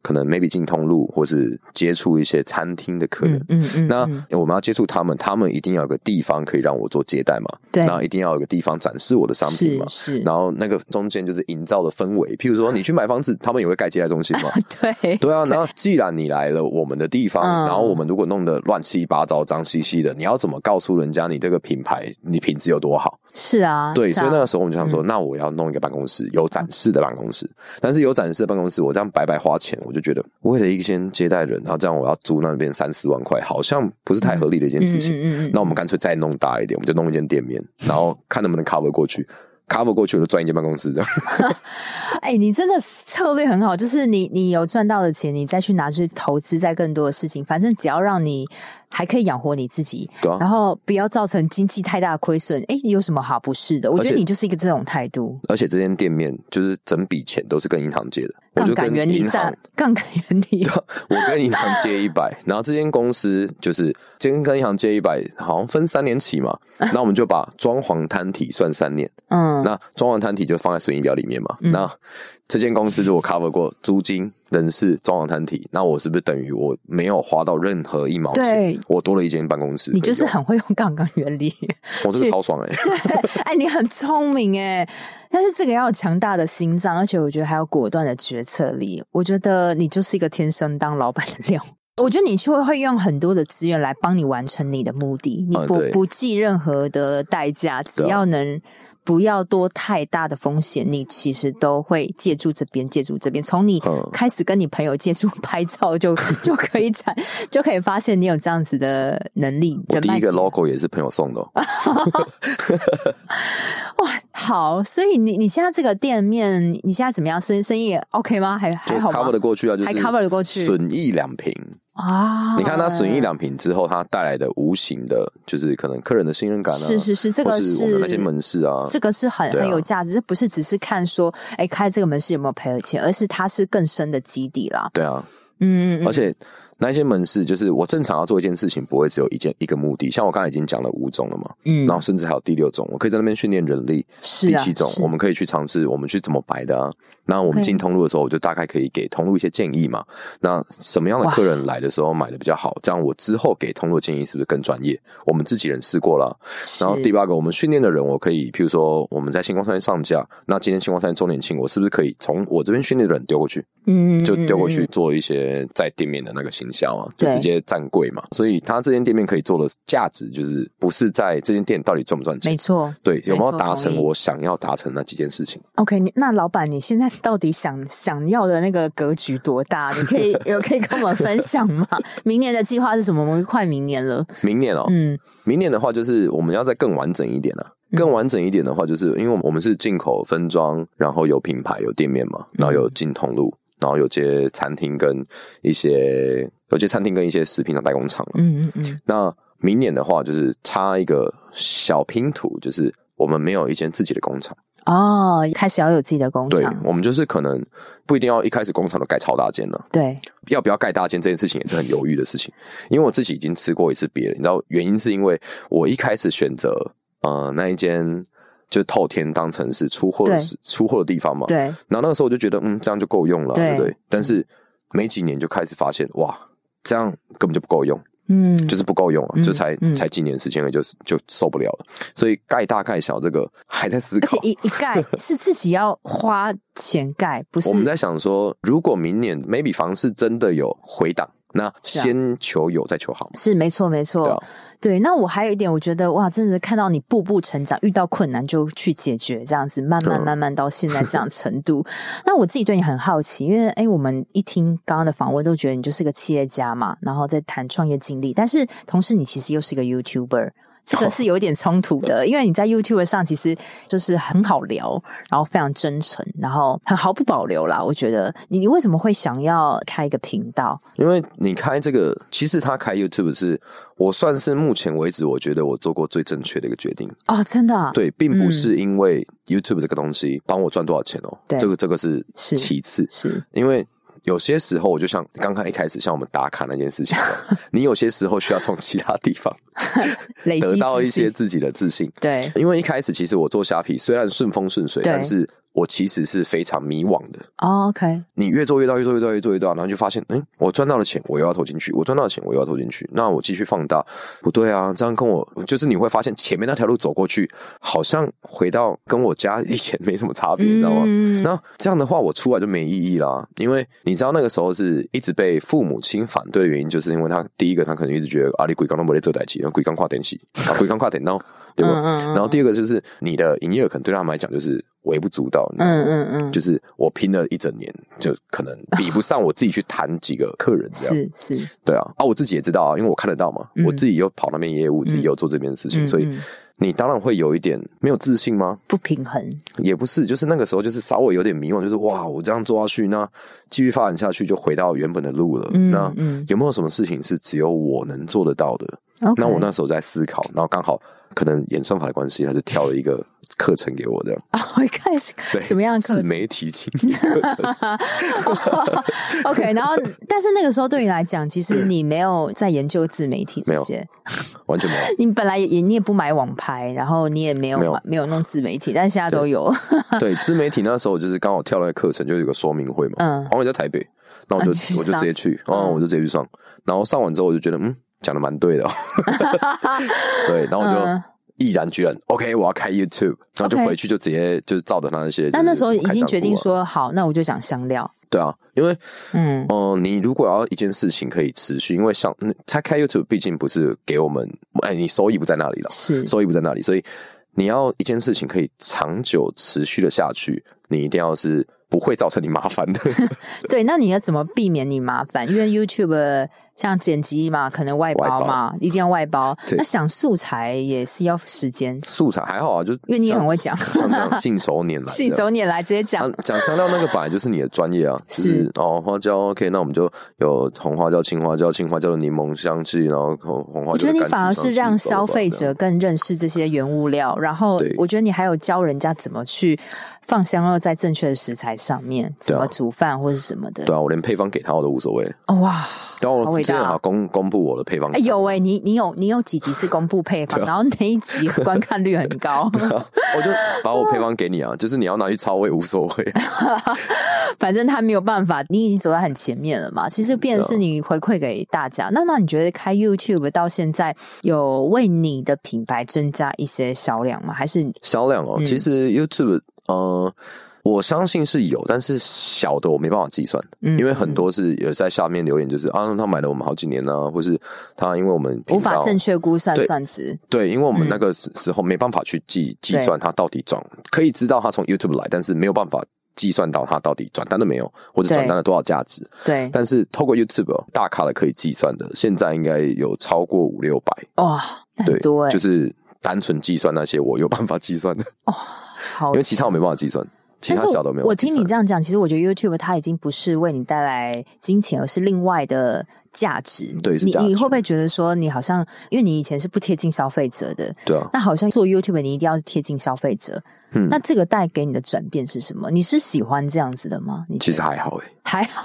可能 maybe 进通路，或是接触一些餐厅的客人。嗯嗯，嗯。那我们要接触他们，他们一定要有个地方可以让我做接待嘛。对。然后一定要有个地方展示我的商品嘛。是。是然后那个中间就是营造的氛围，譬如说你去买房子，他们也会盖接待中心嘛。对。对啊。然后既然你来了我们的地方，然后我们如果弄得乱七八糟、脏兮兮的，你要怎么告诉人家你这个品牌你品质有多好？是啊。对。所以那个时候我们就想说，那我要弄一个办公室，有展示的办公室。但是有展示的办公室，我这样白白花钱，我就觉得为了一间接待人，然后这样我要租那边三四万块，好像不是太合理的一件事情。嗯嗯嗯，那我们干脆再弄大一点，我们就弄一间店面，然后看能不能 cover 过去，cover 过去我就赚一间办公室这样。哎、欸，你真的策略很好，就是你你有赚到的钱，你再去拿去投资在更多的事情，反正只要让你。还可以养活你自己，对啊，然后不要造成经济太大的亏损。哎，有什么好不是的？我觉得你就是一个这种态度。而且这间店面就是整笔钱都是跟银行借的，杠杆原理在杠杆原理。我跟银行借一百，然后这间公司就是先跟银行借一百，好像分三年起嘛。那我们就把装潢摊体算三年，嗯，那装潢摊体就放在损益表里面嘛。嗯、那这间公司如果 cover 过租金。人事装潢摊体，那我是不是等于我没有花到任何一毛钱？对，我多了一间办公室。你就是很会用杠杆原理，我这个超爽哎、欸！对，哎，你很聪明哎，但是这个要有强大的心脏，而且我觉得还有果断的决策力。我觉得你就是一个天生当老板的料。我觉得你会会用很多的资源来帮你完成你的目的，你不、嗯、不计任何的代价，只要能。不要多太大的风险，你其实都会借助这边，借助这边。从你开始跟你朋友借助拍照就，就、可以产，就可以发现你有这样子的能力。我第一个 logo 也是朋友送的、哦。哇，好！所以你你现在这个店面，你现在怎么样？生生意 OK 吗？还还好吗？cover 得过去啊，就是、还 cover 得过去，损益两平。啊！你看他损益两平之后，他带来的无形的，就是可能客人的信任感啊，是是是，这个是我们那些门市啊，这个是很、啊、很有价值，这不是只是看说，哎，开这个门市有没有赔了钱，而是它是更深的基底啦。对啊，嗯，嗯，嗯，而且。那一些门市就是我正常要做一件事情，不会只有一件一个目的。像我刚才已经讲了五种了嘛，嗯，然后甚至还有第六种，我可以在那边训练人力。是啊，第七种，我们可以去尝试我们去怎么摆的啊。那我们进通路的时候，我就大概可以给通路一些建议嘛。那什么样的客人来的时候买的比较好？这样我之后给通路建议是不是更专业？我们自己人试过了。然后第八个，我们训练的人，我可以譬如说我们在星光三越上架，那今天星光三越周年庆，我是不是可以从我这边训练的人丢过去？嗯，就丢过去做一些在店面的那个行销啊，就直接。站柜嘛，所以他这间店面可以做的价值，就是不是在这间店到底赚不赚钱？没错，对，有没有达成我想要达成那几件事情？OK，那老板，你现在到底想想要的那个格局多大？你可以 有可以跟我们分享吗？明年的计划是什么？我们快明年了，明年哦，嗯，明年的话就是我们要再更完整一点了、啊。更完整一点的话，就是因为我们是进口分装，然后有品牌有店面嘛，然后有进通路。然后有些餐厅跟一些有些餐厅跟一些食品的代工厂，嗯嗯嗯。那明年的话，就是插一个小拼图，就是我们没有一间自己的工厂哦，开始要有自己的工厂。对，我们就是可能不一定要一开始工厂都盖超大间了。对，要不要盖大间这件事情也是很犹豫的事情，因为我自己已经吃过一次别人，你知道原因是因为我一开始选择呃那一间。就透天当成是出货的出货的地方嘛，对。然后那个时候我就觉得，嗯，这样就够用了，对，不对？但是没几年就开始发现，哇，这样根本就不够用，嗯，就是不够用啊，嗯、就才、嗯、才几年时间，就就受不了了。所以盖大盖小这个还在思考，而且一一盖 是自己要花钱盖，不是？我们在想说，如果明年 maybe 房市真的有回档。那先求有，再求好，是没错，没错。对，那我还有一点，我觉得哇，真的是看到你步步成长，遇到困难就去解决，这样子慢慢慢慢到现在这样 程度。嗯、那我自己对你很好奇，因为哎，我们一听刚刚的访问，都觉得你就是个企业家嘛，然后在谈创业经历，但是同时你其实又是一个 YouTuber。这个是有点冲突的，哦、因为你在 YouTube 上其实就是很好聊，然后非常真诚，然后很毫不保留啦。我觉得你你为什么会想要开一个频道？因为你开这个，其实他开 YouTube 是我算是目前为止我觉得我做过最正确的一个决定哦，真的、啊、对，并不是因为 YouTube 这个东西帮我赚多少钱哦，对，这个这个是其次，是，是因为。有些时候，我就像刚刚一开始像我们打卡那件事情，你有些时候需要从其他地方 得到一些自己的自信。对，因为一开始其实我做虾皮虽然顺风顺水，但是。我其实是非常迷惘的。Oh, OK，你越做越大，越做越大，越做越大，然后就发现，嗯，我赚到了钱，我又要投进去；我赚到了钱，我又要投进去。那我继续放大，不对啊，这样跟我就是你会发现前面那条路走过去，好像回到跟我家以前没什么差别，你知道吗？嗯、那这样的话，我出来就没意义啦。因为你知道那个时候是一直被父母亲反对的原因，就是因为他第一个，他可能一直觉得啊，你鬼刚都没得做代志，然后鬼刚跨电视啊，鬼刚跨电脑，对吧？然后第二个就是你的营业额可能对他们来讲就是。微不足道，嗯嗯嗯，就是我拼了一整年，就可能比不上我自己去谈几个客人这样，是是，对啊，啊，我自己也知道啊，因为我看得到嘛，我自己又跑那边业务，自己又做这边的事情，所以你当然会有一点没有自信吗？不平衡也不是，就是那个时候就是稍微有点迷惘，就是哇，我这样做下去，那继续发展下去就回到原本的路了。那有没有什么事情是只有我能做得到的？那我那时候在思考，然后刚好可能演算法的关系，他就挑了一个。课程给我的啊，我一开始什么样的课程？自媒体经营课程。OK，然后但是那个时候对你来讲，其实你没有在研究自媒体这些，完全没有。你本来也你也不买网拍，然后你也没有没有，没有弄自媒体，但现在都有。对，对自媒体那时候就是刚好跳了个课程，就有个说明会嘛。嗯，好像在台北。那我就我就直接去，哦，我就直接去上。然后上完之后，我就觉得，嗯，讲的蛮对的，对，然后我就毅然决然，OK，我要开 YouTube，然后就回去就直接就是照着他那些。但那时候已经决定说好，那我就讲香料。对啊，因为嗯哦，你如果要一件事情可以持续，因为像他开 YouTube，毕竟不是给我们，哎，你收益不在那里了，是收益不在那里，所以你要一件事情可以长久持续的下去，你一定要是。不会造成你麻烦的。对，那你要怎么避免你麻烦？因为 YouTube 像剪辑嘛，可能外包嘛，包一定要外包。那想素材也是要时间。素材还好啊，就因为你也很会讲，信手拈来，信手拈来直接讲。讲、啊、香料那个本来就是你的专业啊，就是哦花椒 OK，那我们就有红花椒、青花椒、青花椒的柠檬香气，然后红花椒。我觉得你反而是让消费者更认识这些原物料，然后我觉得你还有教人家怎么去。放香料在正确的食材上面，怎么煮饭或是什么的？对啊，我连配方给他我都无所谓。哦哇，然后我正好公公布我的配方。哎有哎，你你有你有几集是公布配方，然 后 那一集观看率很高。我就把我配方给你啊，就是你要拿去抄我也无所谓。反正他没有办法，你已经走在很前面了嘛。其实变成是你回馈给大家。那那你觉得开 YouTube 到现在有为你的品牌增加一些销量吗？还是销量哦？其实 YouTube。呃，我相信是有，但是小的我没办法计算，嗯，因为很多是有在下面留言，就是啊，他买了我们好几年呢，或是他因为我们无法正确估算算值，对，因为我们那个时候没办法去计计算他到底转，可以知道他从 YouTube 来，但是没有办法计算到他到底转单了没有，或者转单了多少价值，对，但是透过 YouTube 大咖的可以计算的，现在应该有超过五六百，哇，很多，就是单纯计算那些我有办法计算的，哦。好，因为其他我没办法计算，其他小都没有。我听你这样讲，其实我觉得 YouTube 它已经不是为你带来金钱，而是另外的价值。对，你你会不会觉得说，你好像因为你以前是不贴近消费者的，对啊，那好像做 YouTube 你一定要贴近消费者。嗯，那这个带给你的转变是什么？你是喜欢这样子的吗？你其实还好诶，还好。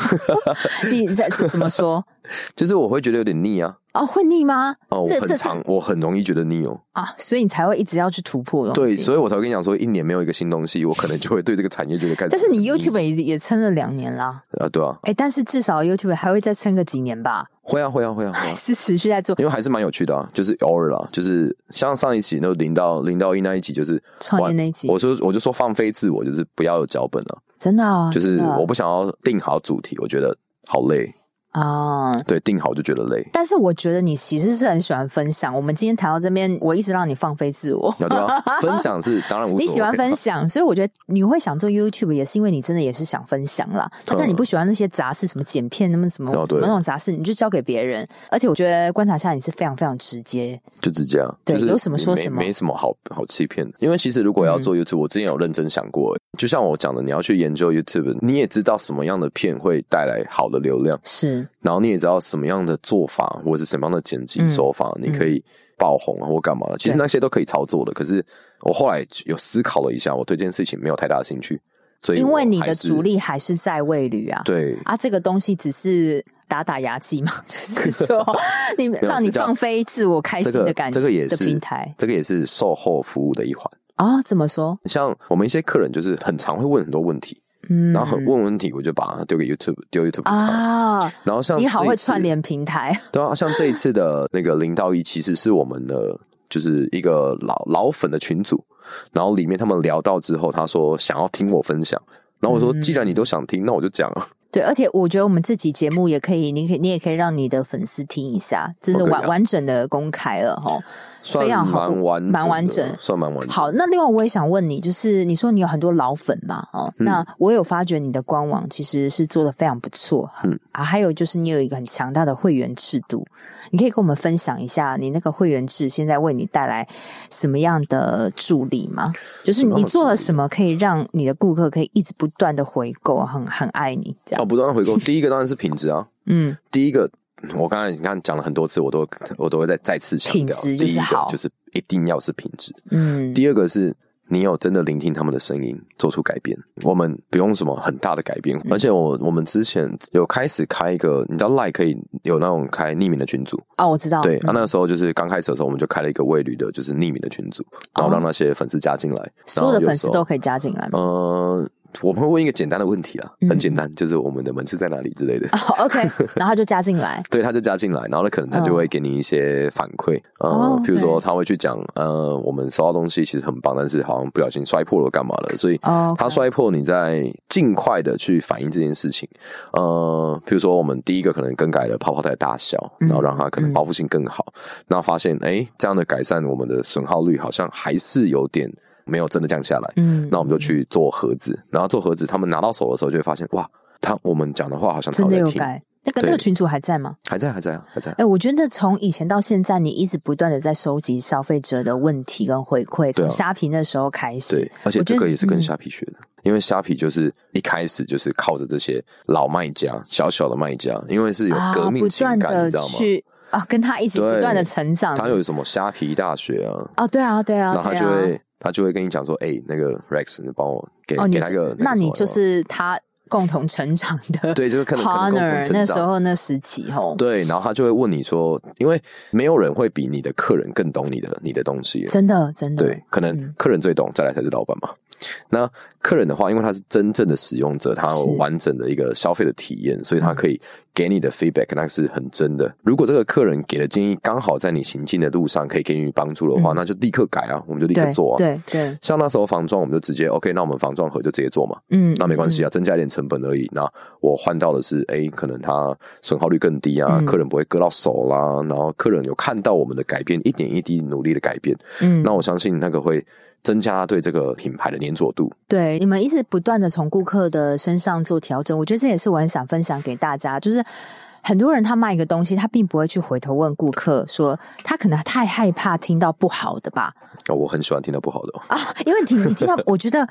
你在怎么说？就是我会觉得有点腻啊。哦，会腻吗？哦，我很常，我很容易觉得腻哦。啊，所以你才会一直要去突破东西。对，所以我才会跟你讲说，一年没有一个新东西，我可能就会对这个产业觉得开始。但是你 YouTube 也也撑了两年啦。啊，对啊。哎，但是至少 YouTube 还会再撑个几年吧？会啊，会啊，会啊，还 是持续在做，因为还是蛮有趣的啊。就是偶尔啦，就是像上一期那零到零到一那一集，就是创业那一集。我说，我就说放飞自我，就是不要有脚本了。真的啊，就是我不想要定好主题，我觉得好累。啊，oh, 对，定好就觉得累。但是我觉得你其实是很喜欢分享。我们今天谈到这边，我一直让你放飞自我。对啊，分享是当然无所谓。你喜欢分享，所以我觉得你会想做 YouTube，也是因为你真的也是想分享啦。嗯、但你不喜欢那些杂事，什么剪片，那么什么什么那种杂事，你就交给别人。而且我觉得观察下你是非常非常直接，就直接啊。对，就是有什么说什么，没，没什么好好欺骗的。因为其实如果要做 YouTube，、嗯、我之前有认真想过，就像我讲的，你要去研究 YouTube，你也知道什么样的片会带来好的流量，是，然后你也知道。什么样的做法，或者是什么样的剪辑手法，嗯、你可以爆红啊，或干嘛的？其实那些都可以操作的。可是我后来有思考了一下，我对这件事情没有太大的兴趣。所以，因为你的主力还是在味旅啊，对啊，这个东西只是打打牙祭嘛，就是说你让你放飞自我开心的感觉，这个也是平台，这个也是售后服务的一环啊、哦。怎么说？像我们一些客人，就是很常会问很多问题。嗯，然后很问问题，我就把它丢给 YouTube，丢 YouTube 啊。然后像你好会串联平台，对啊，像这一次的那个零到一，其实是我们的就是一个老老粉的群组，然后里面他们聊到之后，他说想要听我分享，然后我说既然你都想听，那我就讲了。对，而且我觉得我们这集节目也可以，你可以你也可以让你的粉丝听一下，真的完完整的公开了哈。非常好，蛮完蛮完整，算蛮完整。好，那另外我也想问你，就是你说你有很多老粉嘛？哦，嗯、那我有发觉你的官网其实是做的非常不错，嗯啊，还有就是你有一个很强大的会员制度，你可以跟我们分享一下你那个会员制现在为你带来什么样的助力吗？就是你做了什么可以让你的顾客可以一直不断的回购，很很爱你这样？哦，不断的回购，第一个当然是品质啊，嗯，第一个。我刚才你看讲了很多次，我都我都会再再次强调，第一个就是一定要是品质。嗯，第二个是你有真的聆听他们的声音，做出改变。我们不用什么很大的改变，嗯、而且我我们之前有开始开一个，你知道 Like 可以有那种开匿名的群组哦，我知道。对，嗯、啊，那个时候就是刚开始的时候，我们就开了一个未旅的，就是匿名的群组，然后让那些粉丝加进来，所有的粉丝都可以加进来吗？呃。我们会问一个简单的问题啊，很简单，就是我们的门市在哪里之类的。哦，OK，然后他就加进来，对，他就加进来，然后呢，可能他就会给你一些反馈，呃，比如说他会去讲，呃，我们收到东西其实很棒，但是好像不小心摔破了，干嘛了？所以他摔破，你在尽快的去反映这件事情。呃，比如说我们第一个可能更改了泡泡袋的大小，然后让它可能包覆性更好，然后发现哎，这样的改善，我们的损耗率好像还是有点。没有真的降下来，嗯，那我们就去做盒子，然后做盒子，他们拿到手的时候就会发现，哇，他我们讲的话好像真的有改。那个那个群主还在吗？还在，还在啊，还在。哎，我觉得从以前到现在，你一直不断的在收集消费者的问题跟回馈，从虾皮那时候开始，对，而且这个也是跟虾皮学的，因为虾皮就是一开始就是靠着这些老卖家，小小的卖家，因为是有革命情感，你知道吗？啊，跟他一起不断的成长，他有什么虾皮大学啊？啊，对啊，对啊，然后他就会。他就会跟你讲说：“哎、欸，那个 Rex，你帮我给、哦、给他个，那你就是他共同成长的，对，就是可能 partner 那时候那时期吼，对，然后他就会问你说，因为没有人会比你的客人更懂你的你的东西，真的真的，对，可能客人最懂，嗯、再来才是老板嘛。”那客人的话，因为他是真正的使用者，他有完整的一个消费的体验，所以他可以给你的 feedback，那是很真的。如果这个客人给的建议刚好在你行进的路上可以给你帮助的话，嗯、那就立刻改啊，我们就立刻做啊。对对，对像那时候防撞，我们就直接 OK，那我们防撞盒就直接做嘛。嗯，那没关系啊，增加一点成本而已。那我换到的是，哎、欸，可能它损耗率更低啊，嗯、客人不会割到手啦，然后客人有看到我们的改变，一点一滴努力的改变。嗯，那我相信那个会。增加对这个品牌的粘着度。对，你们一直不断的从顾客的身上做调整，我觉得这也是我很想分享给大家。就是很多人他卖一个东西，他并不会去回头问顾客说，他可能太害怕听到不好的吧？哦，我很喜欢听到不好的哦。啊，因为听你听到，我觉得。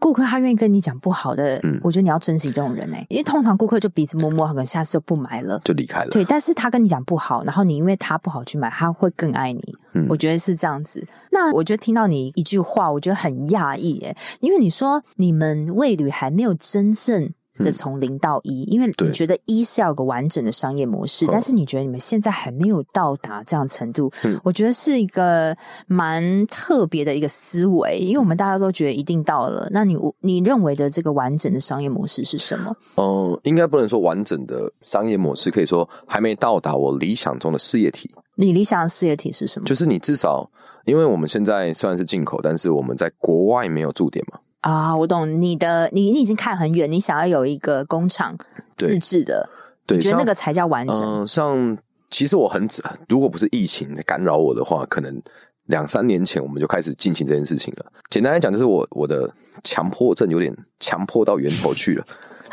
顾客他愿意跟你讲不好的，嗯，我觉得你要珍惜这种人哎，因为通常顾客就鼻子摸摸，可能下次就不买了，就离开了。对，但是他跟你讲不好，然后你因为他不好去买，他会更爱你。嗯，我觉得是这样子。那我觉得听到你一句话，我觉得很讶异哎，因为你说你们味旅还没有真正。的从零到一，因为你觉得一是要有个完整的商业模式，但是你觉得你们现在还没有到达这样程度，嗯、我觉得是一个蛮特别的一个思维，因为我们大家都觉得一定到了。那你你认为的这个完整的商业模式是什么？嗯、呃，应该不能说完整的商业模式，可以说还没到达我理想中的事业体。你理想的事业体是什么？就是你至少，因为我们现在虽然是进口，但是我们在国外没有驻点嘛。啊，我懂你的，你你已经看很远，你想要有一个工厂自制的，对，你觉得那个才叫完整。嗯、呃，像其实我很，如果不是疫情干扰我的话，可能两三年前我们就开始进行这件事情了。简单来讲，就是我我的强迫症有点强迫到源头去了。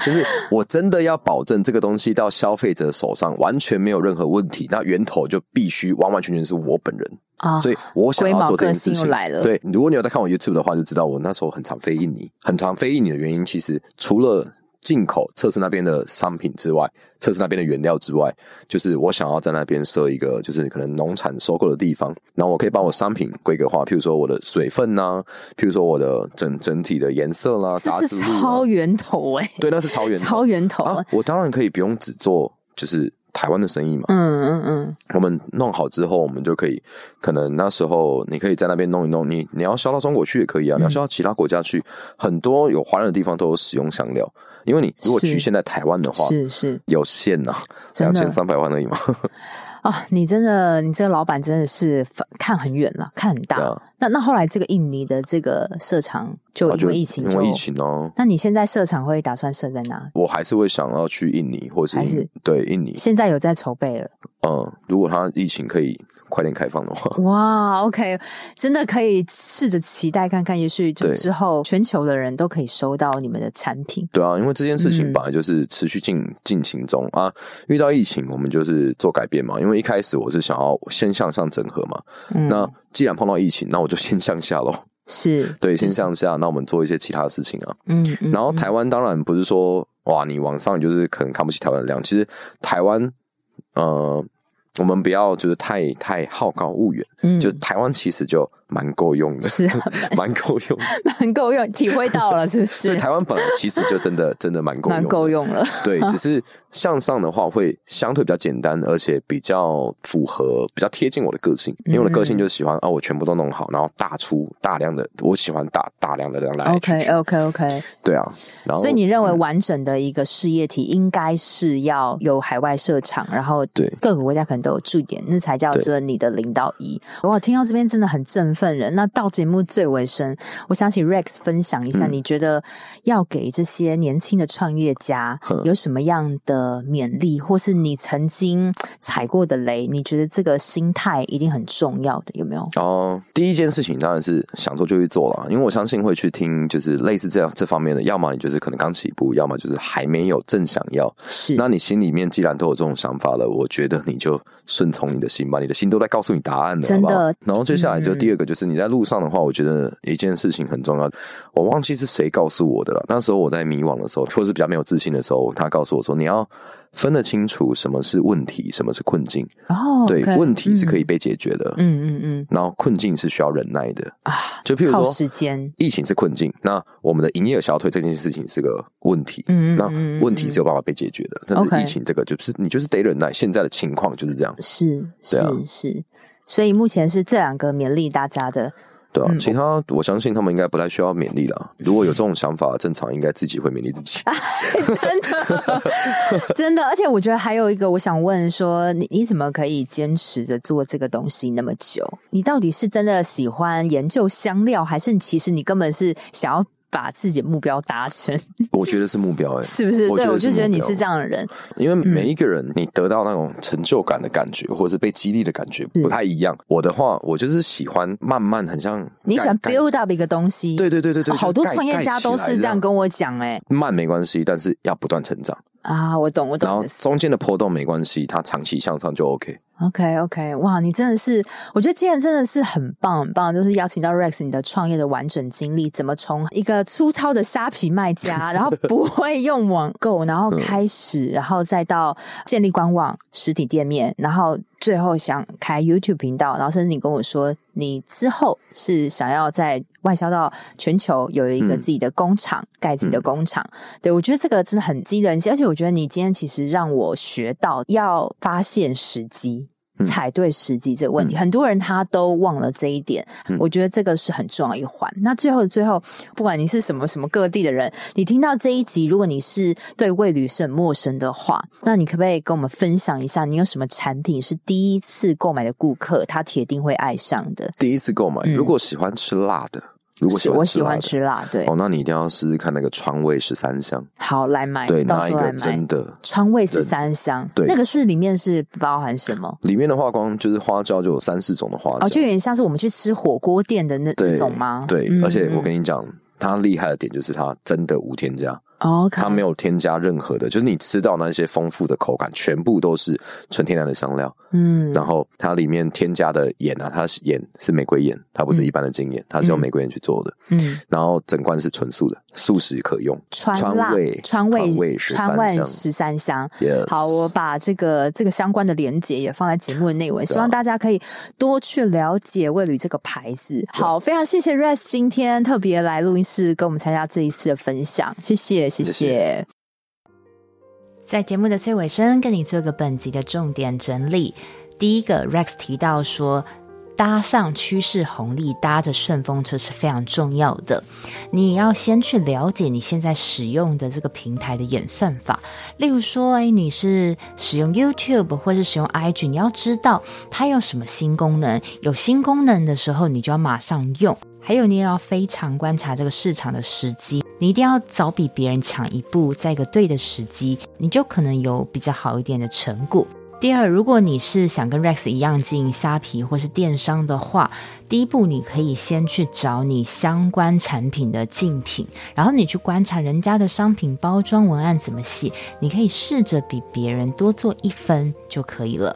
就是我真的要保证这个东西到消费者手上完全没有任何问题，那源头就必须完完全全是我本人啊！所以我想要做这件事情。来了。对，如果你有在看我 YouTube 的话，就知道我那时候很常飞印尼，很常飞印尼的原因，其实除了。进口测试那边的商品之外，测试那边的原料之外，就是我想要在那边设一个，就是可能农产收购的地方，然后我可以把我商品规格化，譬如说我的水分呐、啊，譬如说我的整整体的颜色啦，这是超源头哎、欸，对，那是超源 头，超源头啊！我当然可以不用只做，就是。台湾的生意嘛，嗯嗯嗯，我们弄好之后，我们就可以，可能那时候你可以在那边弄一弄，你你要销到中国去也可以啊，嗯、你要销到其他国家去，很多有华人的地方都有使用香料，因为你如果局限在台湾的话，是是。有限呐、啊，两千三百万而已嘛。哦，你真的，你这个老板真的是看很远了，看很大。啊、那那后来这个印尼的这个设厂就因为疫情，因为疫情哦。那你现在设厂会打算设在哪？我还是会想要去印尼，或是，还是对印尼。现在有在筹备了。嗯，如果他疫情可以。快点开放的话，哇，OK，真的可以试着期待看看，也许就之后全球的人都可以收到你们的产品。对啊，因为这件事情本来就是持续进进行中啊。遇到疫情，我们就是做改变嘛。因为一开始我是想要先向上整合嘛。嗯、那既然碰到疫情，那我就先向下喽。是 对，先向下，那我们做一些其他的事情啊。嗯，嗯然后台湾当然不是说哇，你往上你就是可能看不起台湾的量。其实台湾，呃。我们不要就是太太好高骛远，嗯，就台湾其实就蛮够用的，是 蛮够用，蛮够用，体会到了是不是？对，台湾本来其实就真的 真的蛮够用，蛮够用了。对，只是向上的话会相对比较简单，而且比较符合、比较贴近我的个性。因为我的个性就是喜欢啊，我全部都弄好，然后大出大量的，我喜欢大大量的这样来。OK OK OK，对啊。然后，所以你认为完整的一个事业体应该是要有海外设厂，然后对各个国家可能都有驻点，那才叫做你的领导仪。哇，听到这边真的很振奋人。那到节目最尾声，我想请 Rex 分享一下，你觉得要给这些年轻的创业家有什么样的勉励，或是你曾经踩过的雷？你觉得这个心态一定很重要的，有没有？哦，第一件事情当然是想做就去做了，因为我相信会去听，就是类似这样这方面的，要么你就是可能刚起步，要么就是还没有正想要。是，那你心里面既然都有这种想法了，我觉得你就顺从你的心吧，你的心都在告诉你答案的，真的。好不好？然后接下来就第二个就是你在路上的话，我觉得一件事情很重要。我忘记是谁告诉我的了。那时候我在迷惘的时候，或者是比较没有自信的时候，他告诉我说：“你要分得清楚什么是问题，什么是困境。”哦，对，问题是可以被解决的。嗯嗯嗯。然后困境是需要忍耐的啊。就譬如说，时间疫情是困境，那我们的营业额小腿这件事情是个问题。嗯嗯。那问题是有办法被解决的。但是疫情这个就是你就是得忍耐。现在的情况就是这样。是是是。所以目前是这两个勉励大家的。对啊，其他我相信他们应该不太需要勉励了。如果有这种想法，正常应该自己会勉励自己。真的，真的，而且我觉得还有一个，我想问说，你你怎么可以坚持着做这个东西那么久？你到底是真的喜欢研究香料，还是其实你根本是想要？把自己的目标达成，我觉得是目标哎、欸，是不是？对，我就觉得你是这样的人，因为每一个人你得到那种成就感的感觉，嗯、或者是被激励的感觉不太一样。我的话，我就是喜欢慢慢，很像你喜欢 build up 一个东西，对对对对对，好多创业家都是这样跟我讲哎、欸，慢没关系，但是要不断成长啊，我懂我懂，然后中间的波动没关系，它长期向上就 OK。OK，OK，okay, okay. 哇，你真的是，我觉得今天真的是很棒，很棒，就是邀请到 Rex 你的创业的完整经历，怎么从一个粗糙的虾皮卖家，然后不 会用网购，然后开始，然后再到建立官网、实体店面，然后。最后想开 YouTube 频道，然后甚至你跟我说，你之后是想要在外销到全球，有一个自己的工厂，嗯、盖自己的工厂。嗯、对，我觉得这个真的很激人，而且我觉得你今天其实让我学到要发现时机。踩对时机这个问题，嗯、很多人他都忘了这一点。嗯、我觉得这个是很重要一环。那最后的最后，不管你是什么什么各地的人，你听到这一集，如果你是对味旅是很陌生的话，那你可不可以跟我们分享一下，你有什么产品是第一次购买的顾客他铁定会爱上的？第一次购买，如果喜欢吃辣的。嗯如果喜欢我喜欢吃辣，对哦，那你一定要试试看那个川味十三香。好，来买，对，那一个真的川味十三香，对，那个是里面是包含什么？里面的话，光就是花椒就有三四种的花椒，哦，就有点像是我们去吃火锅店的那种吗？对，而且我跟你讲，它厉害的点就是它真的无添加。哦.它没有添加任何的，就是你吃到那些丰富的口感，全部都是纯天然的香料。嗯，然后它里面添加的盐啊，它是盐是玫瑰盐，它不是一般的精盐，嗯、它是用玫瑰盐去做的。嗯，然后整罐是纯素的，素食可用。川味川味川味川味十三香。Yes. 好，我把这个这个相关的连接也放在节目的内文，希望大家可以多去了解味旅这个牌子。好，非常谢谢 Rex 今天特别来录音室跟我们参加这一次的分享，谢谢。谢谢。在节目的最尾声，跟你做个本集的重点整理。第一个，Rex 提到说，搭上趋势红利，搭着顺风车是非常重要的。你要先去了解你现在使用的这个平台的演算法。例如说，哎，你是使用 YouTube 或是使用 IG，你要知道它有什么新功能。有新功能的时候，你就要马上用。还有，你也要非常观察这个市场的时机，你一定要早比别人抢一步，在一个对的时机，你就可能有比较好一点的成果。第二，如果你是想跟 Rex 一样进虾皮或是电商的话，第一步你可以先去找你相关产品的竞品，然后你去观察人家的商品包装文案怎么写，你可以试着比别人多做一分就可以了。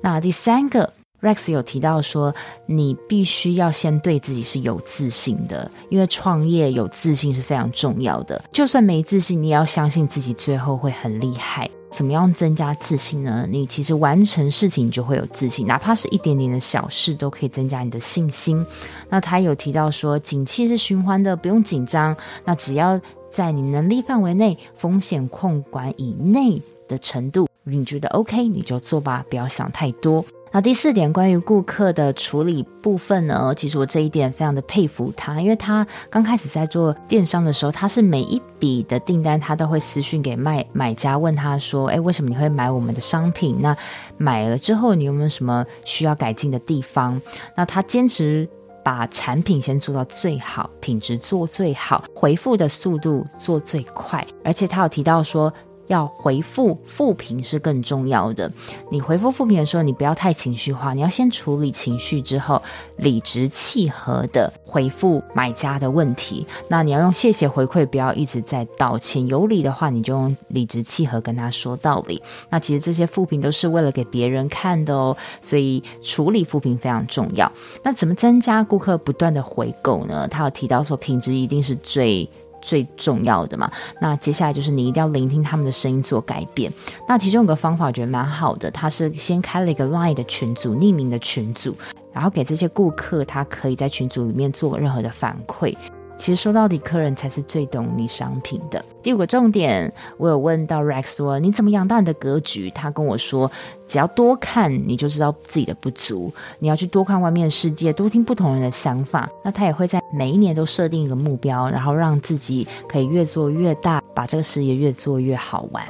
那第三个。Rex 有提到说，你必须要先对自己是有自信的，因为创业有自信是非常重要的。就算没自信，你也要相信自己最后会很厉害。怎么样增加自信呢？你其实完成事情就会有自信，哪怕是一点点的小事都可以增加你的信心。那他有提到说，景气是循环的，不用紧张。那只要在你能力范围内、风险控管以内的程度，你觉得 OK，你就做吧，不要想太多。那第四点，关于顾客的处理部分呢，其实我这一点非常的佩服他，因为他刚开始在做电商的时候，他是每一笔的订单他都会私讯给卖买家，问他说：“诶，为什么你会买我们的商品？那买了之后，你有没有什么需要改进的地方？”那他坚持把产品先做到最好，品质做最好，回复的速度做最快，而且他有提到说，要回复复评是更重要的。你回复复评的时候，你不要太情绪化，你要先处理情绪，之后理直气和的回复买家的问题。那你要用谢谢回馈，不要一直在道歉。有理的话，你就用理直气和跟他说道理。那其实这些复评都是为了给别人看的哦，所以处理复评非常重要。那怎么增加顾客不断的回购呢？他有提到说，品质一定是最。最重要的嘛，那接下来就是你一定要聆听他们的声音做改变。那其中有个方法我觉得蛮好的，他是先开了一个 Line 的群组，匿名的群组，然后给这些顾客，他可以在群组里面做任何的反馈。其实说到底，客人才是最懂你商品的。第五个重点，我有问到 Rex 说，你怎么养大你的格局？他跟我说，只要多看，你就知道自己的不足。你要去多看外面的世界，多听不同人的想法。那他也会在每一年都设定一个目标，然后让自己可以越做越大，把这个事业越做越好玩。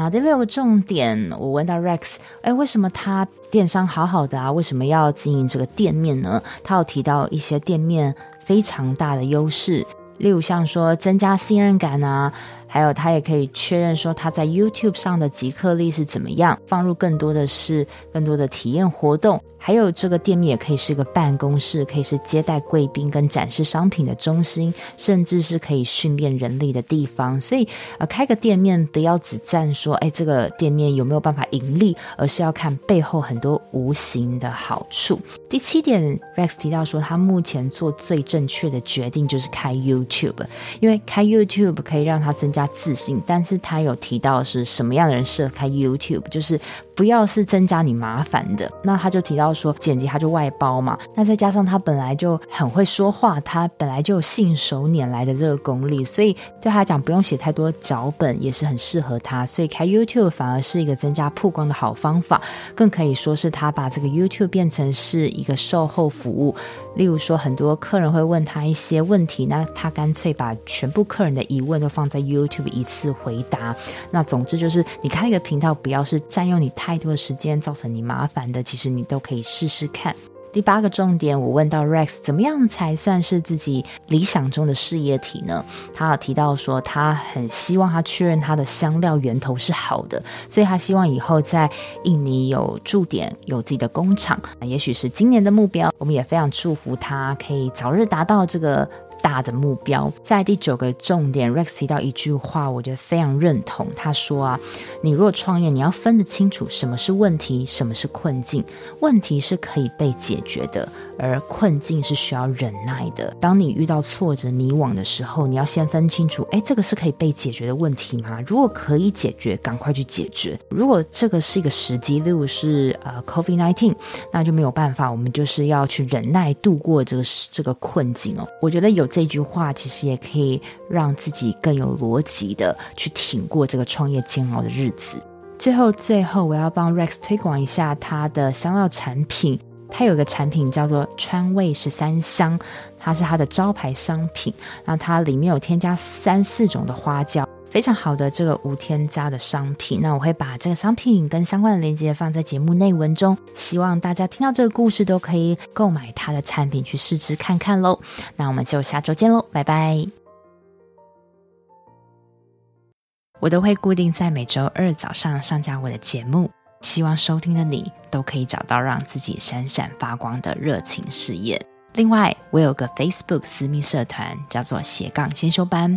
那第六个重点，我问到 Rex，哎，为什么他电商好好的啊？为什么要经营这个店面呢？他有提到一些店面非常大的优势，例如像说增加信任感啊。还有，他也可以确认说他在 YouTube 上的即刻力是怎么样，放入更多的是更多的体验活动。还有，这个店面也可以是个办公室，可以是接待贵宾跟展示商品的中心，甚至是可以训练人力的地方。所以，呃，开个店面不要只赞说，哎，这个店面有没有办法盈利，而是要看背后很多无形的好处。第七点，Rex 提到说，他目前做最正确的决定就是开 YouTube，因为开 YouTube 可以让他增加。加自信，但是他有提到是什么样的人适合开 YouTube，就是不要是增加你麻烦的。那他就提到说，剪辑他就外包嘛，那再加上他本来就很会说话，他本来就有信手拈来的这个功力，所以对他讲不用写太多脚本也是很适合他。所以开 YouTube 反而是一个增加曝光的好方法，更可以说是他把这个 YouTube 变成是一个售后服务。例如说，很多客人会问他一些问题，那他干脆把全部客人的疑问都放在 You 一次回答。那总之就是，你开一个频道，不要是占用你太多的时间，造成你麻烦的，其实你都可以试试看。第八个重点，我问到 Rex，怎么样才算是自己理想中的事业体呢？他有提到说，他很希望他确认他的香料源头是好的，所以他希望以后在印尼有驻点，有自己的工厂。也许是今年的目标，我们也非常祝福他可以早日达到这个。大的目标，在第九个重点，Rex 提到一句话，我觉得非常认同。他说啊，你如果创业，你要分得清楚什么是问题，什么是困境。问题是可以被解决的，而困境是需要忍耐的。当你遇到挫折、迷惘的时候，你要先分清楚，哎，这个是可以被解决的问题吗？如果可以解决，赶快去解决。如果这个是一个时机，例如是呃 COVID-19，那就没有办法，我们就是要去忍耐度过这个这个困境哦。我觉得有。这句话其实也可以让自己更有逻辑的去挺过这个创业煎熬的日子。最后，最后我要帮 Rex 推广一下他的香料产品。他有一个产品叫做川味十三香，它是它的招牌商品。那它里面有添加三四种的花椒。非常好的这个无添加的商品，那我会把这个商品跟相关的链接放在节目内文中，希望大家听到这个故事都可以购买它的产品去试吃看看喽。那我们就下周见喽，拜拜！我都会固定在每周二早上上架我的节目，希望收听的你都可以找到让自己闪闪发光的热情事业。另外，我有个 Facebook 私密社团，叫做斜杠先修班。